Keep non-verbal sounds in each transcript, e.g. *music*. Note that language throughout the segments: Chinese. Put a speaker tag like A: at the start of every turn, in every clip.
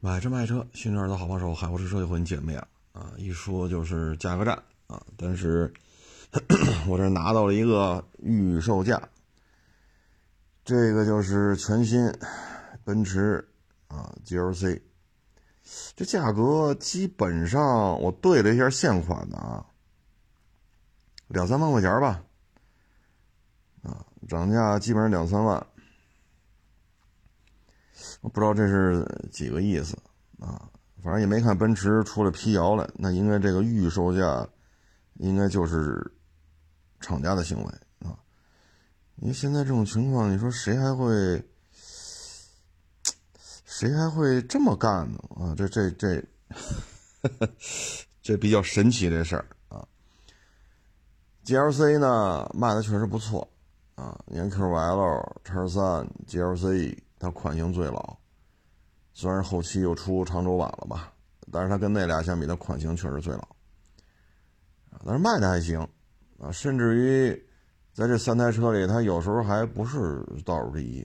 A: 买车卖车，新车的好帮手，海沃士车又和你见面了啊！一说就是价格战啊，但是 *clears throat* 我这拿到了一个预售价，这个就是全新奔驰啊 GLC，这价格基本上我对了一下现款的啊，两三万块钱吧，啊，涨价基本上两三万。我不知道这是几个意思啊，反正也没看奔驰出来辟谣来，那应该这个预售价应该就是厂家的行为啊。因为现在这种情况，你说谁还会谁还会这么干呢？啊，这这这 *laughs* 这比较神奇这事儿啊。GLC 呢卖的确实不错啊，你看 QL、叉三、GLC。它款型最老，虽然后期又出长轴版了吧，但是它跟那俩相比，它款型确实最老。但是卖的还行啊，甚至于在这三台车里，它有时候还不是倒数第一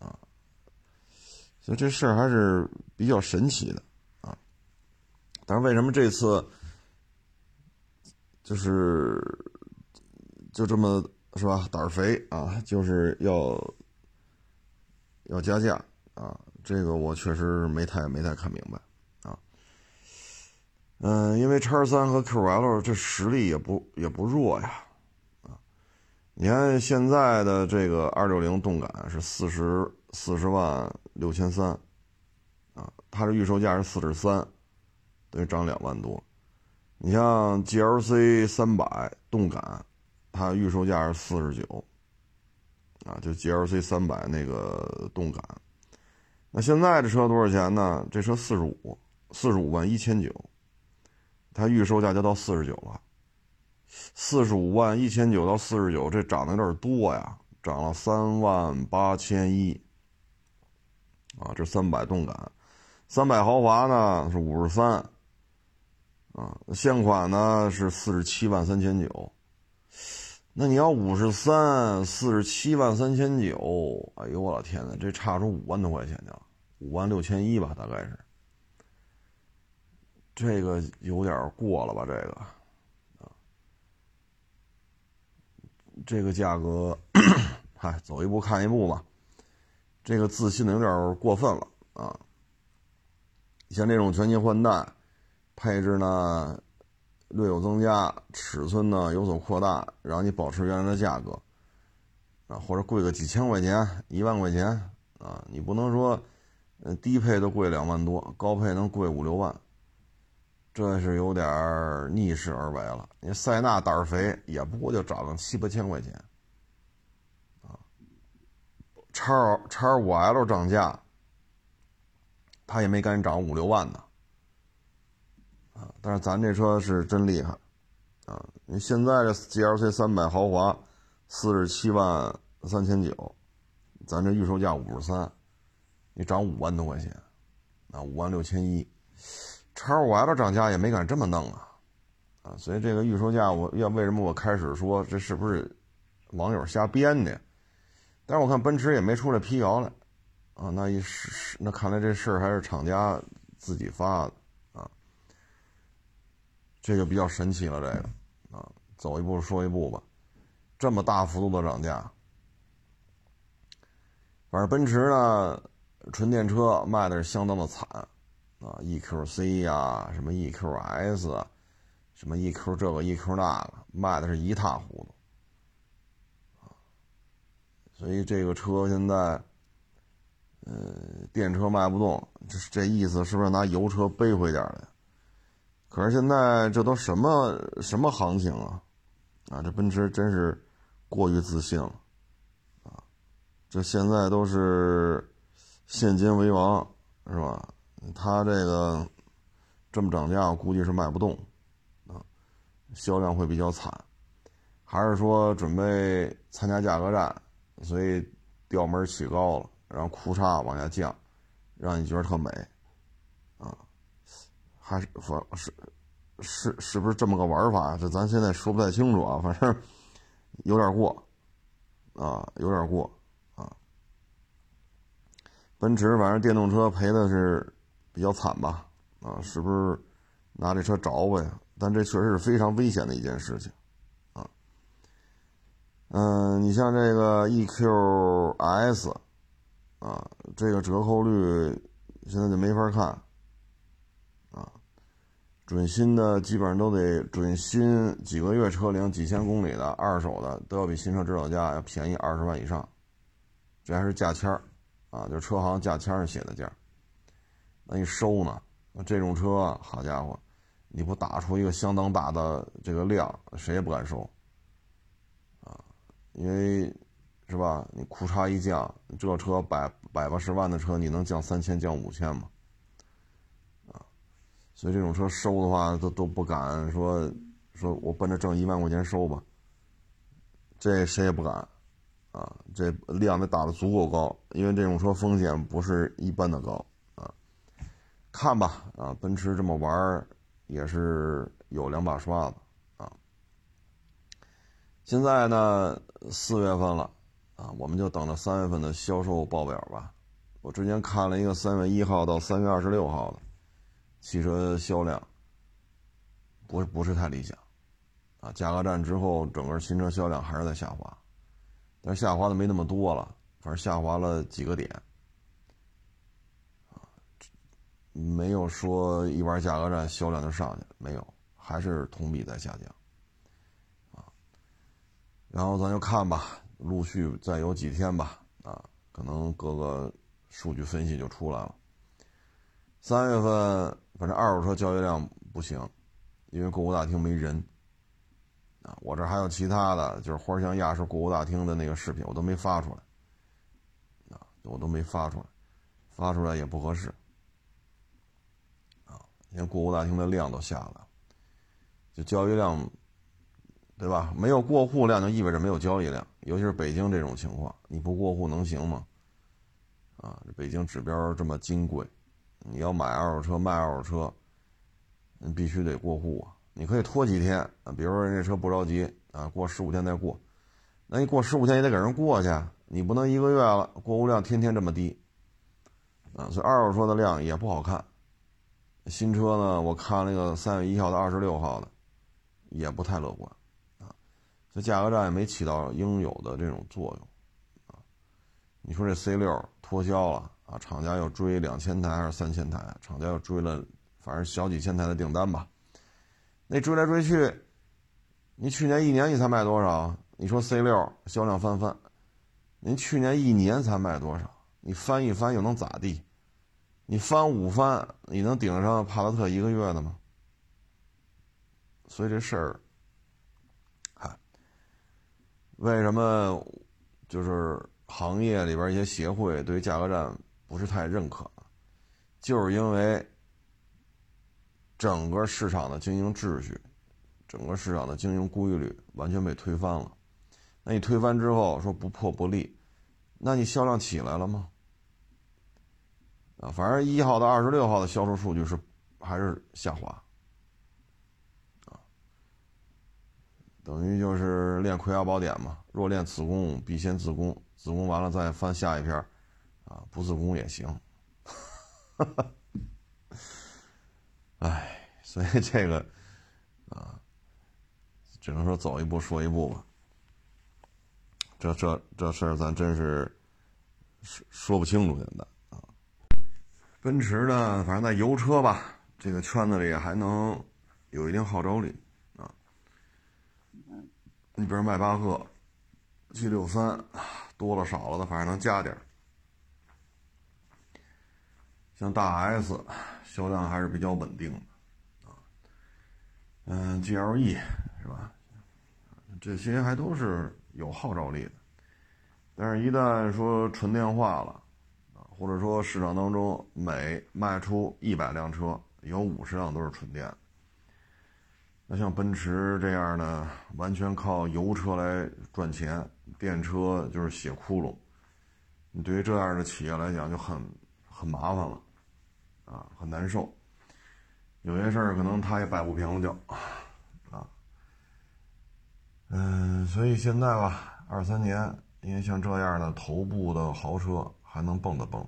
A: 啊，所以这事儿还是比较神奇的啊。但是为什么这次就是就这么是吧胆儿肥啊，就是要。要加价啊！这个我确实没太没太看明白啊。嗯，因为叉三和 QL 这实力也不也不弱呀啊！你看现在的这个二六零动感是四十四十万六千三啊，它的预售价是四十三，等于涨两万多。你像 GLC 三百动感，它预售价是四十九。啊，就 GLC 三百那个动感，那现在这车多少钱呢？这车四十五，四十五万一千九，它预售价就到四十九了。四十五万一千九到四十九，这涨的有点多呀，涨了三万八千一。啊，这三百动感，三百豪华呢是五十三，啊，现款呢是四十七万三千九。那你要五十三四十七万三千九，哎呦我老天呐，这差出五万多块钱去了，五万六千一吧，大概是。这个有点过了吧？这个，啊，这个价格，嗨，*clears throat* 走一步看一步吧。这个自信的有点过分了啊！像这种全新换代，配置呢？略有增加，尺寸呢有所扩大，让你保持原来的价格，啊，或者贵个几千块钱、一万块钱啊，你不能说，嗯，低配都贵两万多，高配能贵五六万，这是有点逆势而为了。你塞纳胆儿肥，也不过就涨个七八千块钱，啊，叉叉五 L 涨价，他也没敢涨五六万呢。啊，但是咱这车是真厉害，啊，你现在这 GLC 三百豪华，四十七万三千九，咱这预售价五十三，你涨五万多块钱，啊，五万六千一，叉五 L 涨价也没敢这么弄啊，啊，所以这个预售价我要为什么我开始说这是不是网友瞎编的？但是我看奔驰也没出来辟谣来，啊，那一是那看来这事儿还是厂家自己发的。这个比较神奇了，这个啊，走一步说一步吧，这么大幅度的涨价，反正奔驰呢，纯电车卖的是相当的惨啊，EQC 呀，什么 EQS，什么 EQ 这个 EQ 那个，卖的是一塌糊涂啊，所以这个车现在，呃，电车卖不动，这这意思是不是拿油车背回点来？可是现在这都什么什么行情啊？啊，这奔驰真是过于自信了，啊，这现在都是现金为王，是吧？他这个这么涨价，估计是卖不动，啊，销量会比较惨，还是说准备参加价格战，所以调门起高了，然后裤衩往下降，让你觉得特美。还是反是是是不是这么个玩法？这咱现在说不太清楚啊。反正有点过啊，有点过啊。奔驰反正电动车赔的是比较惨吧？啊，是不是拿这车着我呀？但这确实是非常危险的一件事情，啊，嗯，你像这个 EQS，啊，这个折扣率现在就没法看，准新的基本上都得准新几个月车龄、几千公里的，二手的都要比新车指导价要便宜二十万以上，这还是价签儿，啊，就车行价签上写的价，那你收呢？那这种车，好家伙！你不打出一个相当大的这个量，谁也不敢收，啊，因为是吧？你库差一降，这车百百八十万的车，你能降三千、降五千吗？所以这种车收的话，都都不敢说，说我奔着挣一万块钱收吧，这谁也不敢，啊，这量得打的足够高，因为这种车风险不是一般的高，啊，看吧，啊，奔驰这么玩。也是有两把刷子啊！现在呢，四月份了啊，我们就等着三月份的销售报表吧。我之前看了一个三月一号到三月二十六号的汽车销量，不不是太理想啊。价格战之后，整个新车销量还是在下滑，但是下滑的没那么多了，反正下滑了几个点。没有说一玩价格战销量就上去，没有，还是同比在下降，啊，然后咱就看吧，陆续再有几天吧，啊，可能各个数据分析就出来了。三月份反正二手车交易量不行，因为购物大厅没人，啊，我这还有其他的，就是花乡亚市购物大厅的那个视频，我都没发出来，啊，我都没发出来，发出来也不合适。啊连过户大厅的量都下了，就交易量，对吧？没有过户量就意味着没有交易量，尤其是北京这种情况，你不过户能行吗？啊，北京指标这么金贵，你要买二手车卖二手车，你必须得过户啊。你可以拖几天，比如说人这车不着急啊，过十五天再过，那你过十五天也得给人过去，你不能一个月了过户量天天这么低，啊，所以二手车的量也不好看。新车呢？我看那个三月一号到二十六号的，也不太乐观，啊，这价格战也没起到应有的这种作用，啊，你说这 C 六脱销了啊，厂家又追两千台还是三千台？厂家又追了，反正小几千台的订单吧。那追来追去，你去年一年你才卖多少？你说 C 六销量翻番，您去年一年才卖多少？你翻一翻又能咋地？你翻五番，你能顶上帕萨特一个月的吗？所以这事儿，嗨，为什么就是行业里边一些协会对价格战不是太认可？就是因为整个市场的经营秩序，整个市场的经营规律完全被推翻了。那你推翻之后说不破不立，那你销量起来了吗？啊，反正一号到二十六号的销售数据是还是下滑，啊，等于就是练《葵花宝典》嘛，若练此功，必先自宫，自宫完了再翻下一篇，啊，不自宫也行，哈哈，哎，所以这个，啊，只能说走一步说一步吧，这这这事儿咱真是说说不清楚现在啊。奔驰呢，反正在油车吧这个圈子里还能有一定号召力啊。你比如迈巴赫、G 六三，多了少了的，反正能加点像大 S 销量还是比较稳定的啊。嗯，GLE 是吧？这些还都是有号召力的。但是，一旦说纯电化了。啊或者说市场当中每卖出一百辆车，有五十辆都是纯电。那像奔驰这样的，完全靠油车来赚钱，电车就是血窟窿。你对于这样的企业来讲就很很麻烦了，啊，很难受。有些事儿可能他也摆不平了，就啊，嗯，所以现在吧，二三年，因为像这样的头部的豪车。还能蹦跶蹦跶。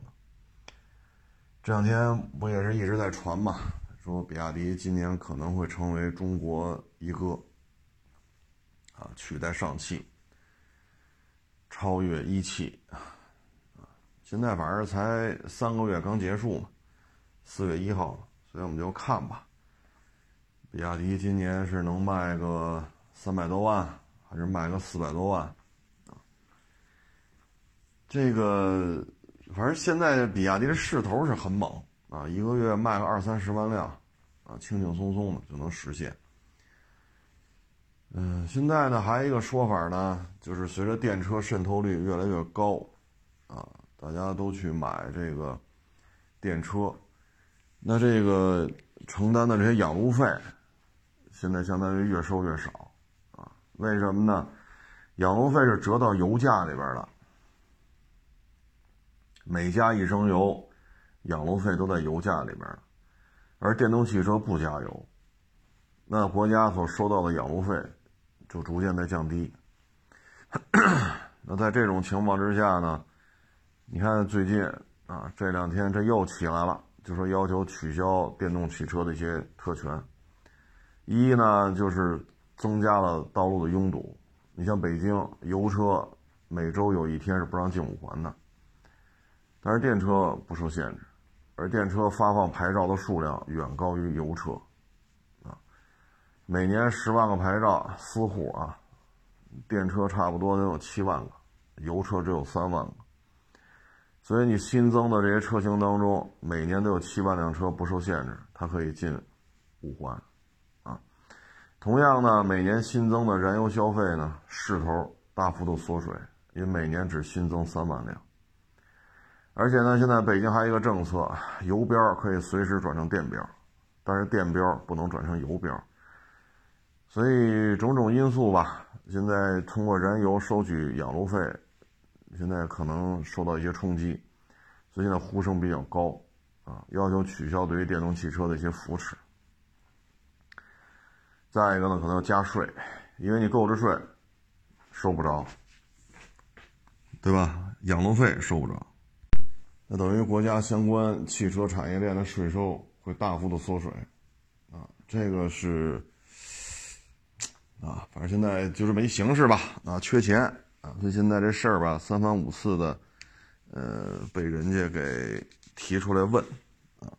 A: 这两天不也是一直在传嘛，说比亚迪今年可能会成为中国一哥，啊，取代上汽，超越一汽，啊，现在反正才三个月刚结束嘛，四月一号，所以我们就看吧。比亚迪今年是能卖个三百多万，还是卖个四百多万？这个反正现在比亚迪的势头是很猛啊，一个月卖个二三十万辆，啊，轻轻松松的就能实现。嗯，现在呢还有一个说法呢，就是随着电车渗透率越来越高，啊，大家都去买这个电车，那这个承担的这些养路费。现在相当于越收越少，啊，为什么呢？养路费是折到油价里边了，每加一升油，养路费都在油价里边而电动汽车不加油，那国家所收到的养路费就逐渐在降低。*coughs* 那在这种情况之下呢，你看最近啊，这两天这又起来了，就说要求取消电动汽车的一些特权。一呢，就是增加了道路的拥堵。你像北京油车，每周有一天是不让进五环的，但是电车不受限制，而电车发放牌照的数量远高于油车，啊，每年十万个牌照，私户啊，电车差不多能有七万个，油车只有三万个，所以你新增的这些车型当中，每年都有七万辆车不受限制，它可以进五环啊。同样呢，每年新增的燃油消费呢势头大幅度缩水，因为每年只新增三万辆。而且呢，现在北京还有一个政策，油标可以随时转成电标，但是电标不能转成油标。所以种种因素吧，现在通过燃油收取养路费，现在可能受到一些冲击，所以现在呼声比较高啊，要求取消对于电动汽车的一些扶持。再一个呢，可能要加税，因为你购置税收不着，对吧？养路费收不着，那等于国家相关汽车产业链的税收会大幅的缩水，啊，这个是啊，反正现在就这么一形势吧，啊，缺钱啊，所以现在这事儿吧，三番五次的，呃，被人家给提出来问，啊，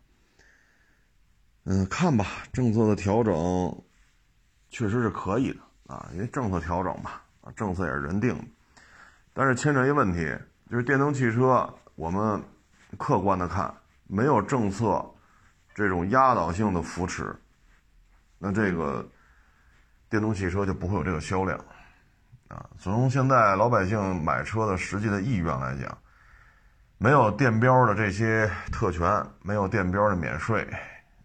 A: 嗯，看吧，政策的调整。确实是可以的啊，因为政策调整嘛，啊，政策也是人定的。但是牵扯一问题，就是电动汽车，我们客观的看，没有政策这种压倒性的扶持，那这个电动汽车就不会有这个销量啊。从现在老百姓买车的实际的意愿来讲，没有电标的这些特权，没有电标的免税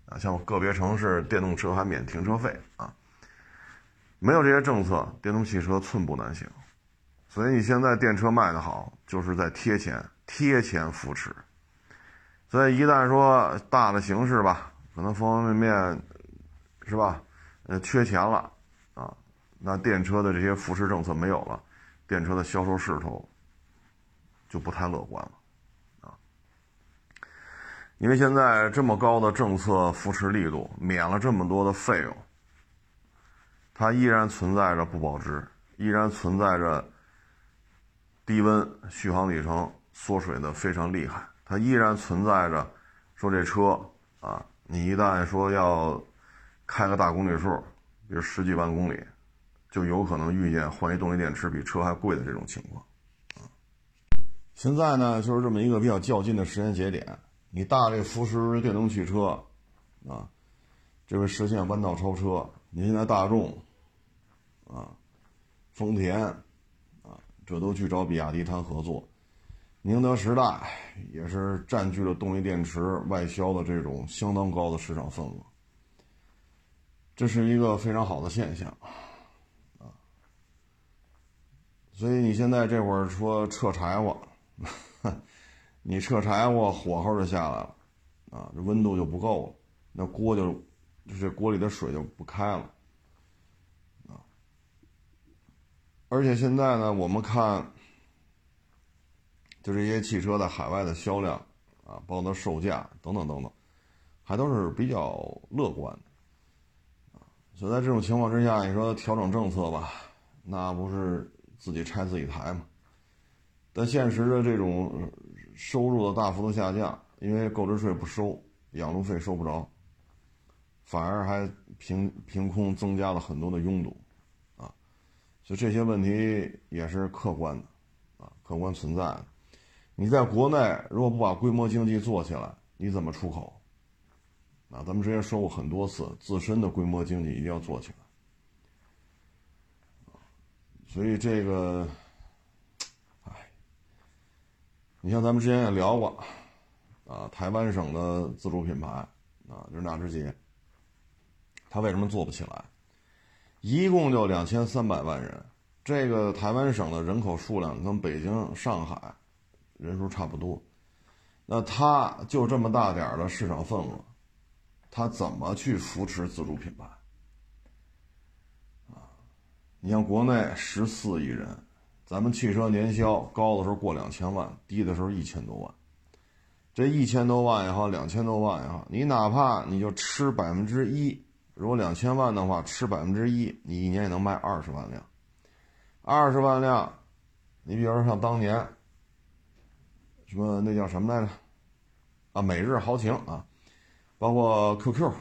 A: 啊，像个别城市电动车还免停车费啊。没有这些政策，电动汽车寸步难行。所以你现在电车卖的好，就是在贴钱、贴钱扶持。所以一旦说大的形势吧，可能方方面面，是吧？呃，缺钱了，那电车的这些扶持政策没有了，电车的销售势头就不太乐观了啊。因为现在这么高的政策扶持力度，免了这么多的费用。它依然存在着不保值，依然存在着低温续航里程缩水的非常厉害。它依然存在着说这车啊，你一旦说要开个大公里数，比如十几万公里，就有可能遇见换一动力电池比车还贵的这种情况。啊，现在呢就是这么一个比较较劲的时间节点，你大力扶持电动汽车，啊，这会实现弯道超车。你现在大众。啊，丰田，啊，这都去找比亚迪谈合作。宁德时代也是占据了动力电池外销的这种相当高的市场份额，这是一个非常好的现象，所以你现在这会儿说撤柴火，你撤柴火火候就下来了，啊，这温度就不够了，那锅就，这锅里的水就不开了。啊而且现在呢，我们看，就这些汽车在海外的销量啊，包括它售价等等等等，还都是比较乐观的啊。所以在这种情况之下，你说调整政策吧，那不是自己拆自己台嘛？但现实的这种收入的大幅度下降，因为购置税不收，养路费收不着，反而还凭凭空增加了很多的拥堵，啊，所以这些问题也是客观的，啊，客观存在的。你在国内如果不把规模经济做起来，你怎么出口？啊，咱们之前说过很多次，自身的规模经济一定要做起来，所以这个。你像咱们之前也聊过，啊，台湾省的自主品牌，啊，就是纳智捷，它为什么做不起来？一共就两千三百万人，这个台湾省的人口数量跟北京、上海人数差不多，那它就这么大点的市场份额，它怎么去扶持自主品牌？你像国内十四亿人。咱们汽车年销高的时候过两千万，低的时候一千多万。这一千多万也好，两千多万也好，你哪怕你就吃百分之一，如果两千万的话，吃百分之一，你一年也能卖二十万辆。二十万辆，你比如说像当年，什么那叫什么来着？啊，每日豪情啊，包括 QQ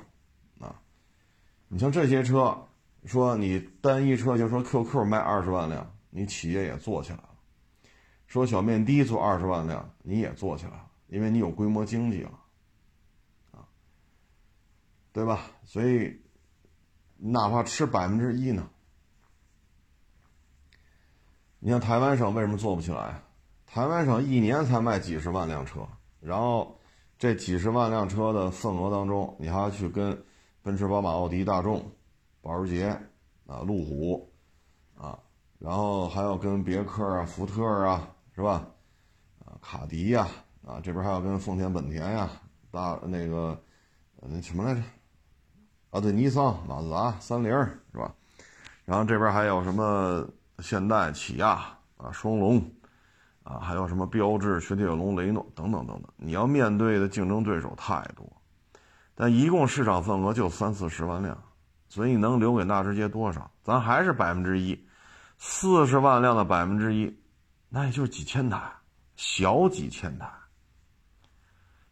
A: 啊，你像这些车，说你单一车就说 QQ 卖二十万辆。你企业也做起来了，说小面的做二十万辆，你也做起来了，因为你有规模经济了，啊，对吧？所以，哪怕吃百分之一呢？你像台湾省为什么做不起来？台湾省一年才卖几十万辆车，然后这几十万辆车的份额当中，你还要去跟奔驰、宝马、奥迪、大众、保时捷啊、路虎啊。然后还要跟别克啊、福特啊，是吧？啊，卡迪呀，啊，这边还要跟丰田、本田呀，大那个那什么来着？啊，对，尼桑、马自达、三菱，是吧？然后这边还有什么现代、起亚啊、双龙啊，还有什么标致、雪铁龙、雷诺等等等等。你要面对的竞争对手太多，但一共市场份额就三四十万辆，所以能留给纳智捷多少？咱还是百分之一。四十万辆的百分之一，那也就是几千台，小几千台，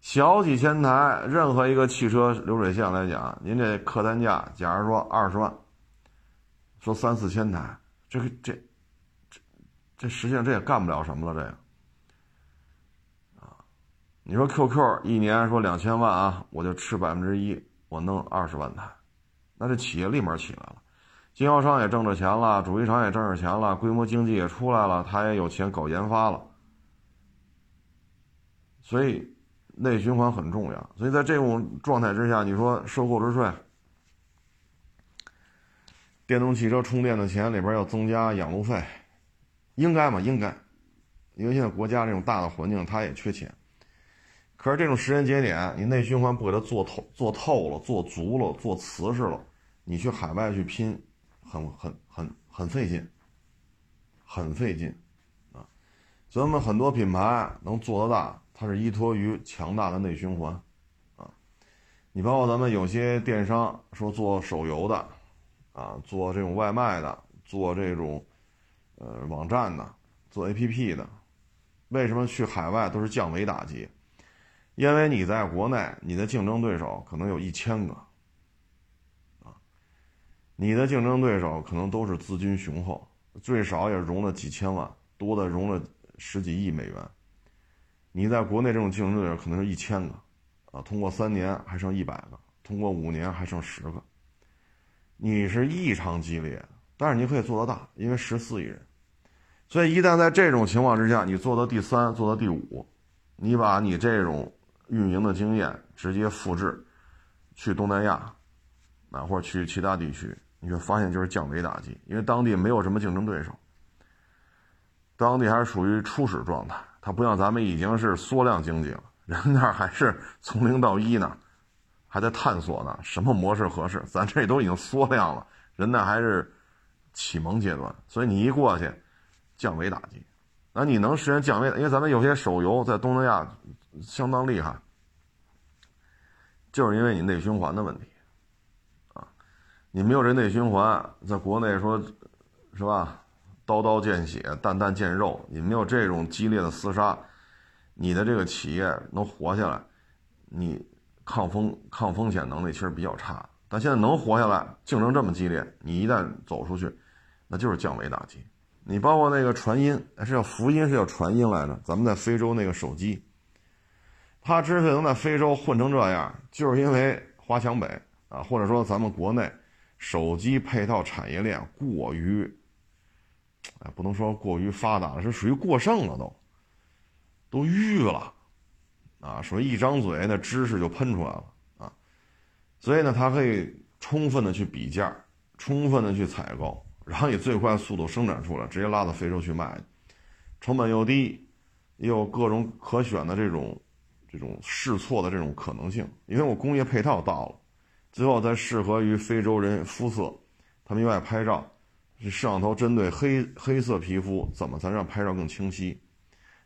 A: 小几千台。任何一个汽车流水线来讲，您这客单价，假如说二十万，说三四千台，这个这这这实际上这也干不了什么了，这个啊，你说 QQ 一年说两千万啊，我就吃百分之一，我弄二十万台，那这企业立马起来了。经销商也挣着钱了，主机厂也挣着钱了，规模经济也出来了，他也有钱搞研发了，所以内循环很重要。所以在这种状态之下，你说收购置税、电动汽车充电的钱里边要增加养路费，应该吗？应该，因为现在国家这种大的环境，它也缺钱。可是这种时间节点，你内循环不给它做透、做透了、做足了、做瓷实了，你去海外去拼。很很很很费劲，很费劲，啊，咱们很多品牌能做得大，它是依托于强大的内循环，啊，你包括咱们有些电商说做手游的，啊，做这种外卖的，做这种，呃，网站的，做 APP 的，为什么去海外都是降维打击？因为你在国内，你的竞争对手可能有一千个。你的竞争对手可能都是资金雄厚，最少也融了几千万，多的融了十几亿美元。你在国内这种竞争对手可能是一千个，啊，通过三年还剩一百个，通过五年还剩十个。你是异常激烈，但是你可以做到大，因为十四亿人。所以一旦在这种情况之下，你做到第三，做到第五，你把你这种运营的经验直接复制，去东南亚，啊，或者去其他地区。你会发现就是降维打击，因为当地没有什么竞争对手，当地还是属于初始状态，它不像咱们已经是缩量经济了，人那还是从零到一呢，还在探索呢，什么模式合适？咱这都已经缩量了，人那还是启蒙阶段，所以你一过去，降维打击，那你能实现降维？因为咱们有些手游在东南亚相当厉害，就是因为你内循环的问题，你没有这内循环，在国内说，是吧？刀刀见血，弹弹见肉，你没有这种激烈的厮杀，你的这个企业能活下来，你抗风抗风险能力其实比较差。但现在能活下来，竞争这么激烈，你一旦走出去，那就是降维打击。你包括那个传音，是叫福音，是叫传音来着。咱们在非洲那个手机，它之所以能在非洲混成这样，就是因为华强北啊，或者说咱们国内手机配套产业链过于，哎，不能说过于发达了，是属于过剩了，都都淤了啊，说一张嘴那知识就喷出来了啊。所以呢，它可以充分的去比价，充分的去采购，然后以最快速度生产出来，直接拉到非洲去卖，成本又低，也有各种可选的这种这种试错的这种可能性。因为我工业配套到了，最后再适合于非洲人肤色，他们愿意拍照，摄像头针对黑黑色皮肤怎么才让拍照更清晰？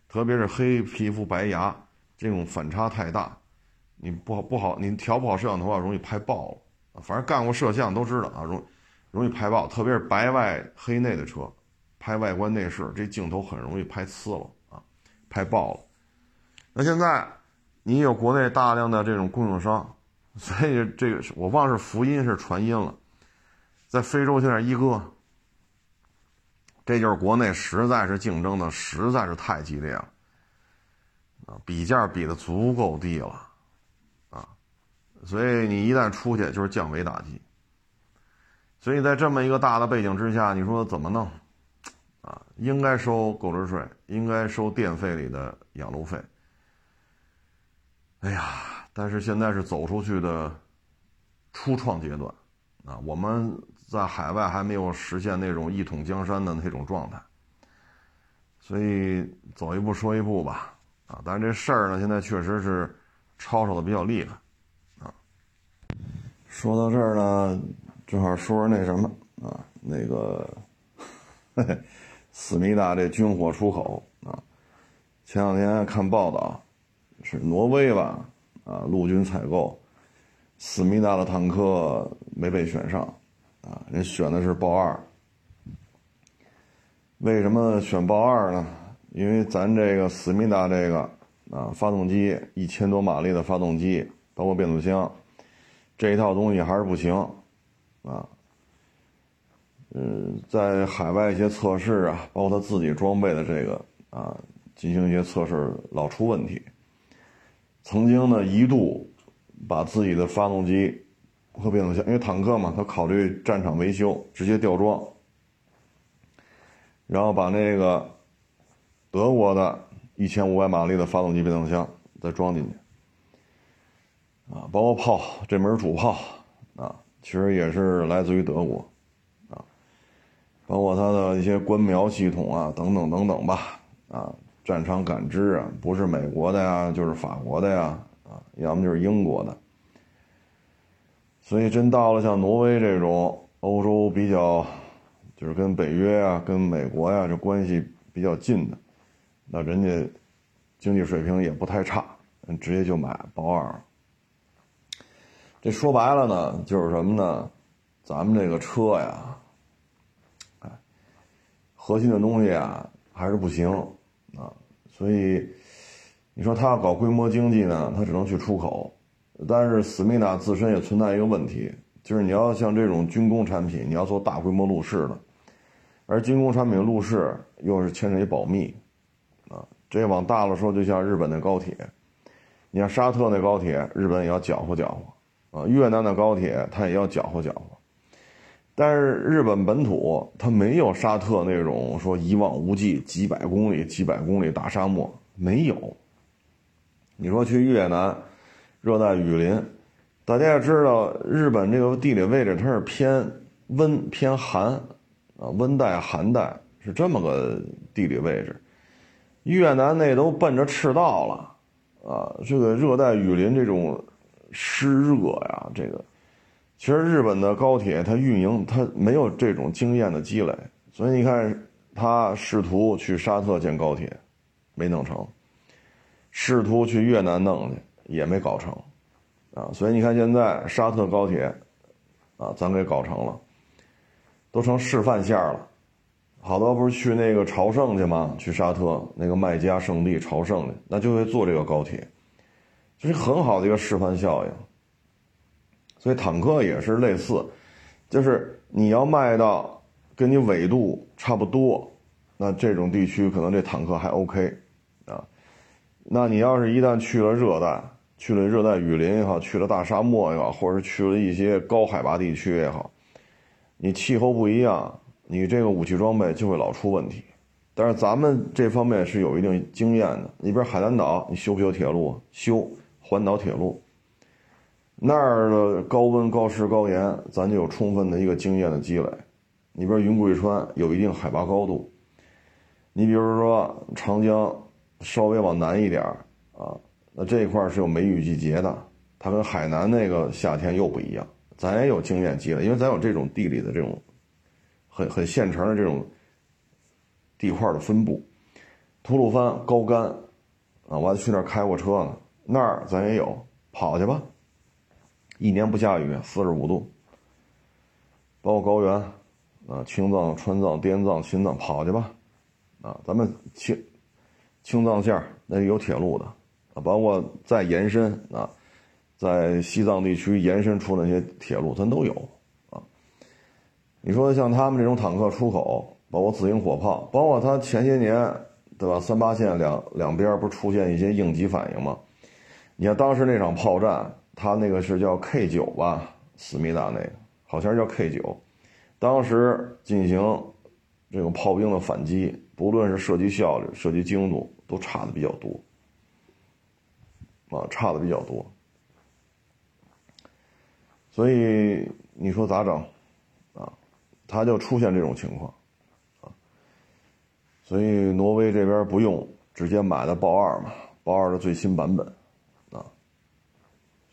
A: 特别是黑皮肤白牙这种反差太大。你不好不好，你调不好摄像头啊，容易拍爆了。反正干过摄像都知道啊，容容易拍爆，特别是白外黑内的车，拍外观内饰，这镜头很容易拍呲了啊，拍爆了。那现在你有国内大量的这种供应商，所以这个我忘是福音是传音了，在非洲现在一哥，这就是国内实在是竞争的实在是太激烈了啊，比价比的足够低了啊。所以你一旦出去就是降维打击，所以在这么一个大的背景之下，你说怎么弄？啊，应该收购置税，应该收电费里的养路费。哎呀，但是现在是走出去的初创阶段，啊，我们在海外还没有实现那种一统江山的那种状态，所以走一步说一步吧，啊，但是这事儿呢，现在确实是吵吵的比较厉害。啊说到这儿呢，正好说说那什么啊，那个 *laughs* 思密达这军火出口啊，前两天看报道，是挪威吧啊，陆军采购思密达的坦克没被选上啊，人选的是豹二。为什么选豹二呢？因为咱这个思密达这个啊，发动机一千多马力的发动机，包括变速箱。这一套东西还是不行，啊，嗯，在海外一些测试啊，包括他自己装备的这个啊，进行一些测试老出问题。曾经呢，一度把自己的发动机和变速箱，因为坦克嘛，他考虑战场维修，直接吊装，然后把那个德国的一千五百马力的发动机变速箱再装进去。啊，包括炮这门主炮啊，其实也是来自于德国，啊，包括它的一些观瞄系统啊，等等等等吧，啊，战场感知啊，不是美国的呀，就是法国的呀，啊，要么就是英国的，所以真到了像挪威这种欧洲比较，就是跟北约啊、跟美国呀这关系比较近的，那人家经济水平也不太差，直接就买保二。这说白了呢，就是什么呢？咱们这个车呀，哎，核心的东西啊还是不行啊，所以你说他要搞规模经济呢，他只能去出口。但是思密达自身也存在一个问题，就是你要像这种军工产品，你要做大规模路试的，而军工产品路试又是牵扯一保密啊。这往大了说，就像日本的高铁，你像沙特那高铁，日本也要搅和搅和。啊，越南的高铁它也要搅和搅和，但是日本本土它没有沙特那种说一望无际几百公里、几百公里大沙漠没有。你说去越南，热带雨林，大家也知道，日本这个地理位置它是偏温偏寒，啊，温带寒带是这么个地理位置。越南那都奔着赤道了，啊，这个热带雨林这种。湿热呀，这个其实日本的高铁它运营它没有这种经验的积累，所以你看他试图去沙特建高铁，没弄成；试图去越南弄去也没搞成，啊，所以你看现在沙特高铁，啊，咱给搞成了，都成示范线了，好多不是去那个朝圣去吗？去沙特那个麦加圣地朝圣去，那就会坐这个高铁，这是很好的一个示范效应。所以坦克也是类似，就是你要卖到跟你纬度差不多，那这种地区可能这坦克还 OK 啊。那你要是一旦去了热带，去了热带雨林也好，去了大沙漠也好，或者是去了一些高海拔地区也好，你气候不一样，你这个武器装备就会老出问题。但是咱们这方面是有一定经验的。你比如海南岛，你修不修铁路？修环岛铁路。那儿的高温、高湿、高盐，咱就有充分的一个经验的积累。你比如云贵川有一定海拔高度，你比如说长江。稍微往南一点啊，那这一块是有梅雨季节的，它跟海南那个夏天又不一样。咱也有经验积累，因为咱有这种地理的这种很很现成的这种地块的分布。吐鲁番高干啊，我还去那儿开过车呢，那儿咱也有，跑去吧。一年不下雨，四十五度，包括高原啊，青藏、川藏、滇藏、青藏，跑去吧。啊，咱们青。青藏线那有铁路的啊，包括再延伸啊，在西藏地区延伸出那些铁路，咱都有啊。你说像他们这种坦克出口，包括自行火炮，包括他前些年对吧？三八线两两边不是出现一些应急反应吗？你看当时那场炮战，他那个是叫 K 九吧，思密达那个好像叫 K 九，当时进行这种炮兵的反击，不论是射击效率、射击精度。都差的比较多，啊，差的比较多，所以你说咋整，啊，他就出现这种情况，啊，所以挪威这边不用直接买的豹二嘛，豹二的最新版本，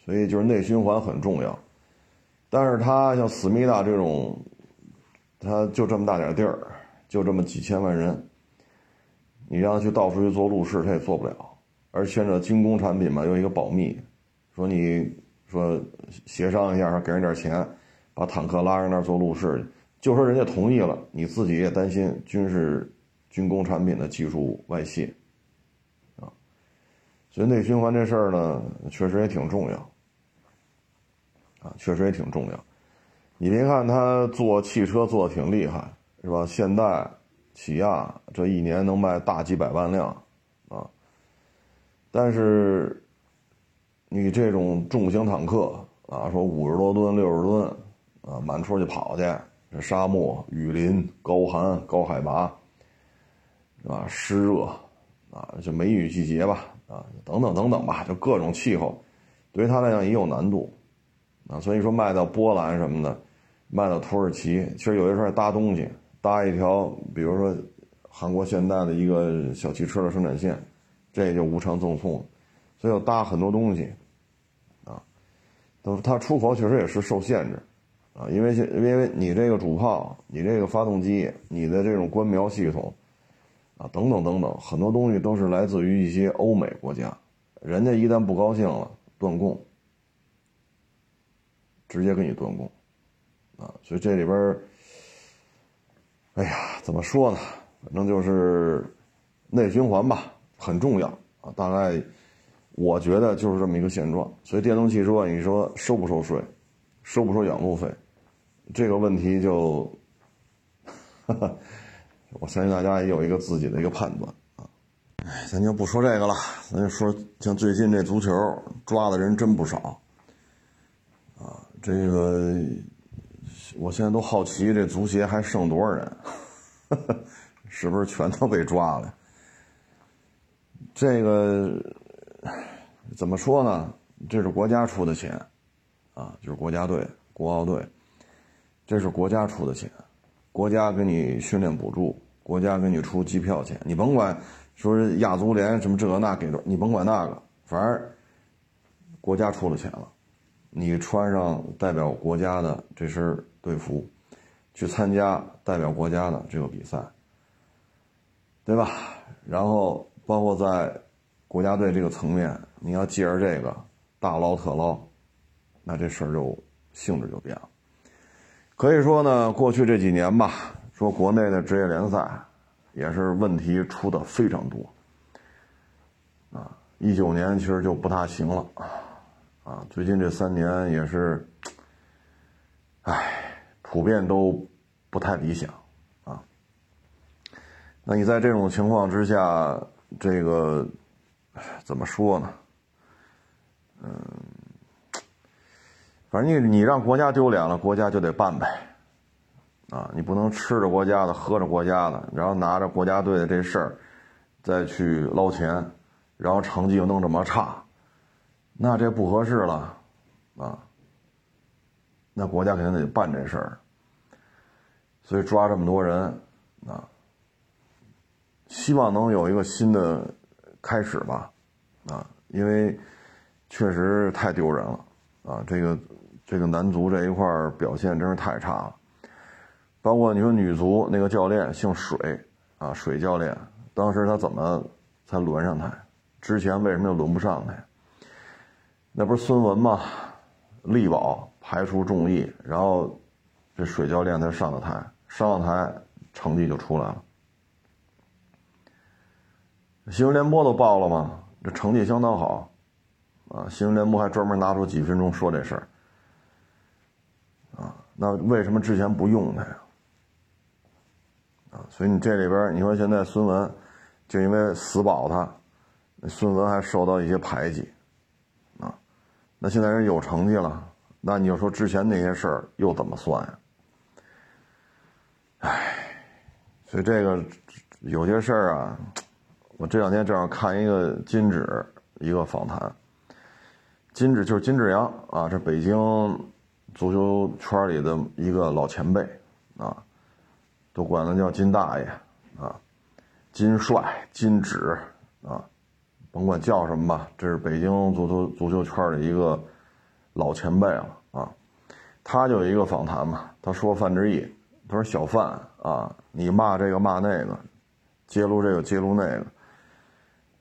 A: 所以就是内循环很重要，但是他像思密达这种，他就这么大点地儿，就这么几千万人。你让他去到处去做路试，他也做不了。而且这军工产品嘛，有一个保密，说你说协商一下，给人点钱，把坦克拉上那儿做路试，就说人家同意了，你自己也担心军事军工产品的技术外泄，啊，所以内循环这事儿呢，确实也挺重要，啊，确实也挺重要。你别看他做汽车做的挺厉害，是吧？现代。起亚这一年能卖大几百万辆，啊，但是你这种重型坦克啊，说五十多吨、六十吨，啊，满处去跑去，这沙漠、雨林、高寒、高海拔，是吧？湿热，啊，就梅雨季节吧，啊，等等等等吧，就各种气候，对于他来讲也有难度，啊，所以说卖到波兰什么的，卖到土耳其，其实有些时候搭东西。搭一条，比如说韩国现代的一个小汽车的生产线，这就无偿赠送，所以要搭很多东西，啊，都它出口确实也是受限制，啊，因为因为你这个主炮，你这个发动机，你的这种观瞄系统，啊，等等等等，很多东西都是来自于一些欧美国家，人家一旦不高兴了，断供，直接给你断供，啊，所以这里边。哎呀，怎么说呢？反正就是内循环吧，很重要啊。大概我觉得就是这么一个现状。所以电动汽车，你说收不收税，收不收养路费，这个问题就，*laughs* 我相信大家也有一个自己的一个判断啊。哎，咱就不说这个了，咱就说像最近这足球抓的人真不少，这个。我现在都好奇，这足协还剩多少人？*laughs* 是不是全都被抓了？这个怎么说呢？这是国家出的钱，啊，就是国家队、国奥队，这是国家出的钱，国家给你训练补助，国家给你出机票钱，你甭管说是亚足联什么这个那给多，你甭管那个，反正国家出了钱了，你穿上代表国家的这身。队服，去参加代表国家的这个比赛，对吧？然后包括在国家队这个层面，你要借着这个大捞特捞，那这事儿就性质就变了。可以说呢，过去这几年吧，说国内的职业联赛也是问题出的非常多。啊，一九年其实就不大行了，啊，最近这三年也是，唉，普遍都不太理想，啊。那你在这种情况之下，这个怎么说呢？嗯，反正你你让国家丢脸了，国家就得办呗，啊，你不能吃着国家的，喝着国家的，然后拿着国家队的这事儿再去捞钱。然后成绩又弄这么差，那这不合适了，啊，那国家肯定得办这事儿，所以抓这么多人，啊，希望能有一个新的开始吧，啊，因为确实太丢人了，啊，这个这个男足这一块表现真是太差了，包括你说女足那个教练姓水，啊，水教练，当时他怎么才轮上他？之前为什么又轮不上他呀？那不是孙文吗？力保排除众议，然后这水教练才上了台，上了台成绩就出来了。新闻联播都报了吗？这成绩相当好，啊，新闻联播还专门拿出几分钟说这事儿，啊，那为什么之前不用他呀？啊，所以你这里边，你说现在孙文就因为死保他。孙文还受到一些排挤，那现在人有成绩了，那你就说之前那些事儿又怎么算呀？唉，所以这个有些事儿啊，我这两天正好看一个金指一个访谈，金指就是金志扬啊，这北京足球圈里的一个老前辈啊，都管他叫金大爷啊，金帅、金指啊。甭管叫什么吧，这是北京足球足球圈的一个老前辈了啊。他就有一个访谈嘛，他说范志毅，他说小范啊，你骂这个骂那个，揭露这个揭露那个，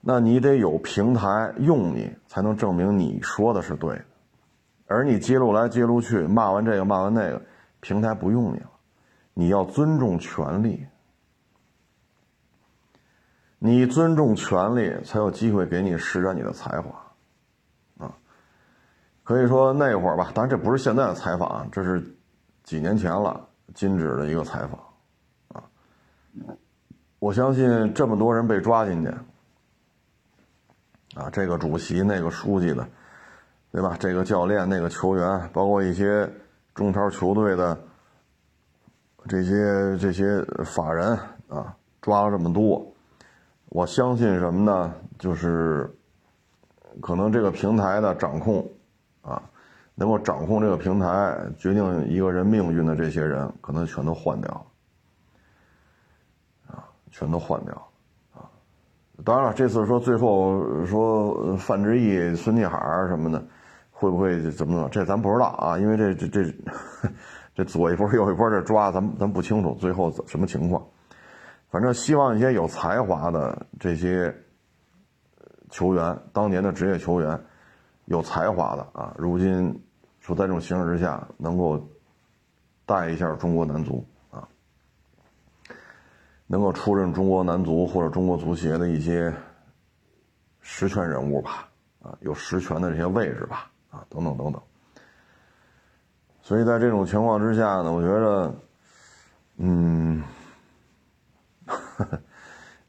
A: 那你得有平台用你，才能证明你说的是对的。而你揭露来揭露去，骂完这个骂完那个，平台不用你了，你要尊重权利。你尊重权利，才有机会给你施展你的才华，啊，可以说那会儿吧，当然这不是现在的采访，这是几年前了金指的一个采访，啊，我相信这么多人被抓进去，啊，这个主席那个书记的，对吧？这个教练那个球员，包括一些中超球队的这些这些法人啊，抓了这么多。我相信什么呢？就是可能这个平台的掌控，啊，能够掌控这个平台、决定一个人命运的这些人，可能全都换掉，啊，全都换掉，啊，当然了，这次说最后说范志毅、孙继海什么的，会不会怎么怎么？这咱不知道啊，因为这这这 *laughs* 这左一波右一波这抓，咱咱不清楚最后什么情况。反正希望一些有才华的这些球员，当年的职业球员，有才华的啊，如今说在这种形势之下，能够带一下中国男足啊，能够出任中国男足或者中国足协的一些实权人物吧，啊，有实权的这些位置吧，啊，等等等等。所以在这种情况之下呢，我觉得，嗯。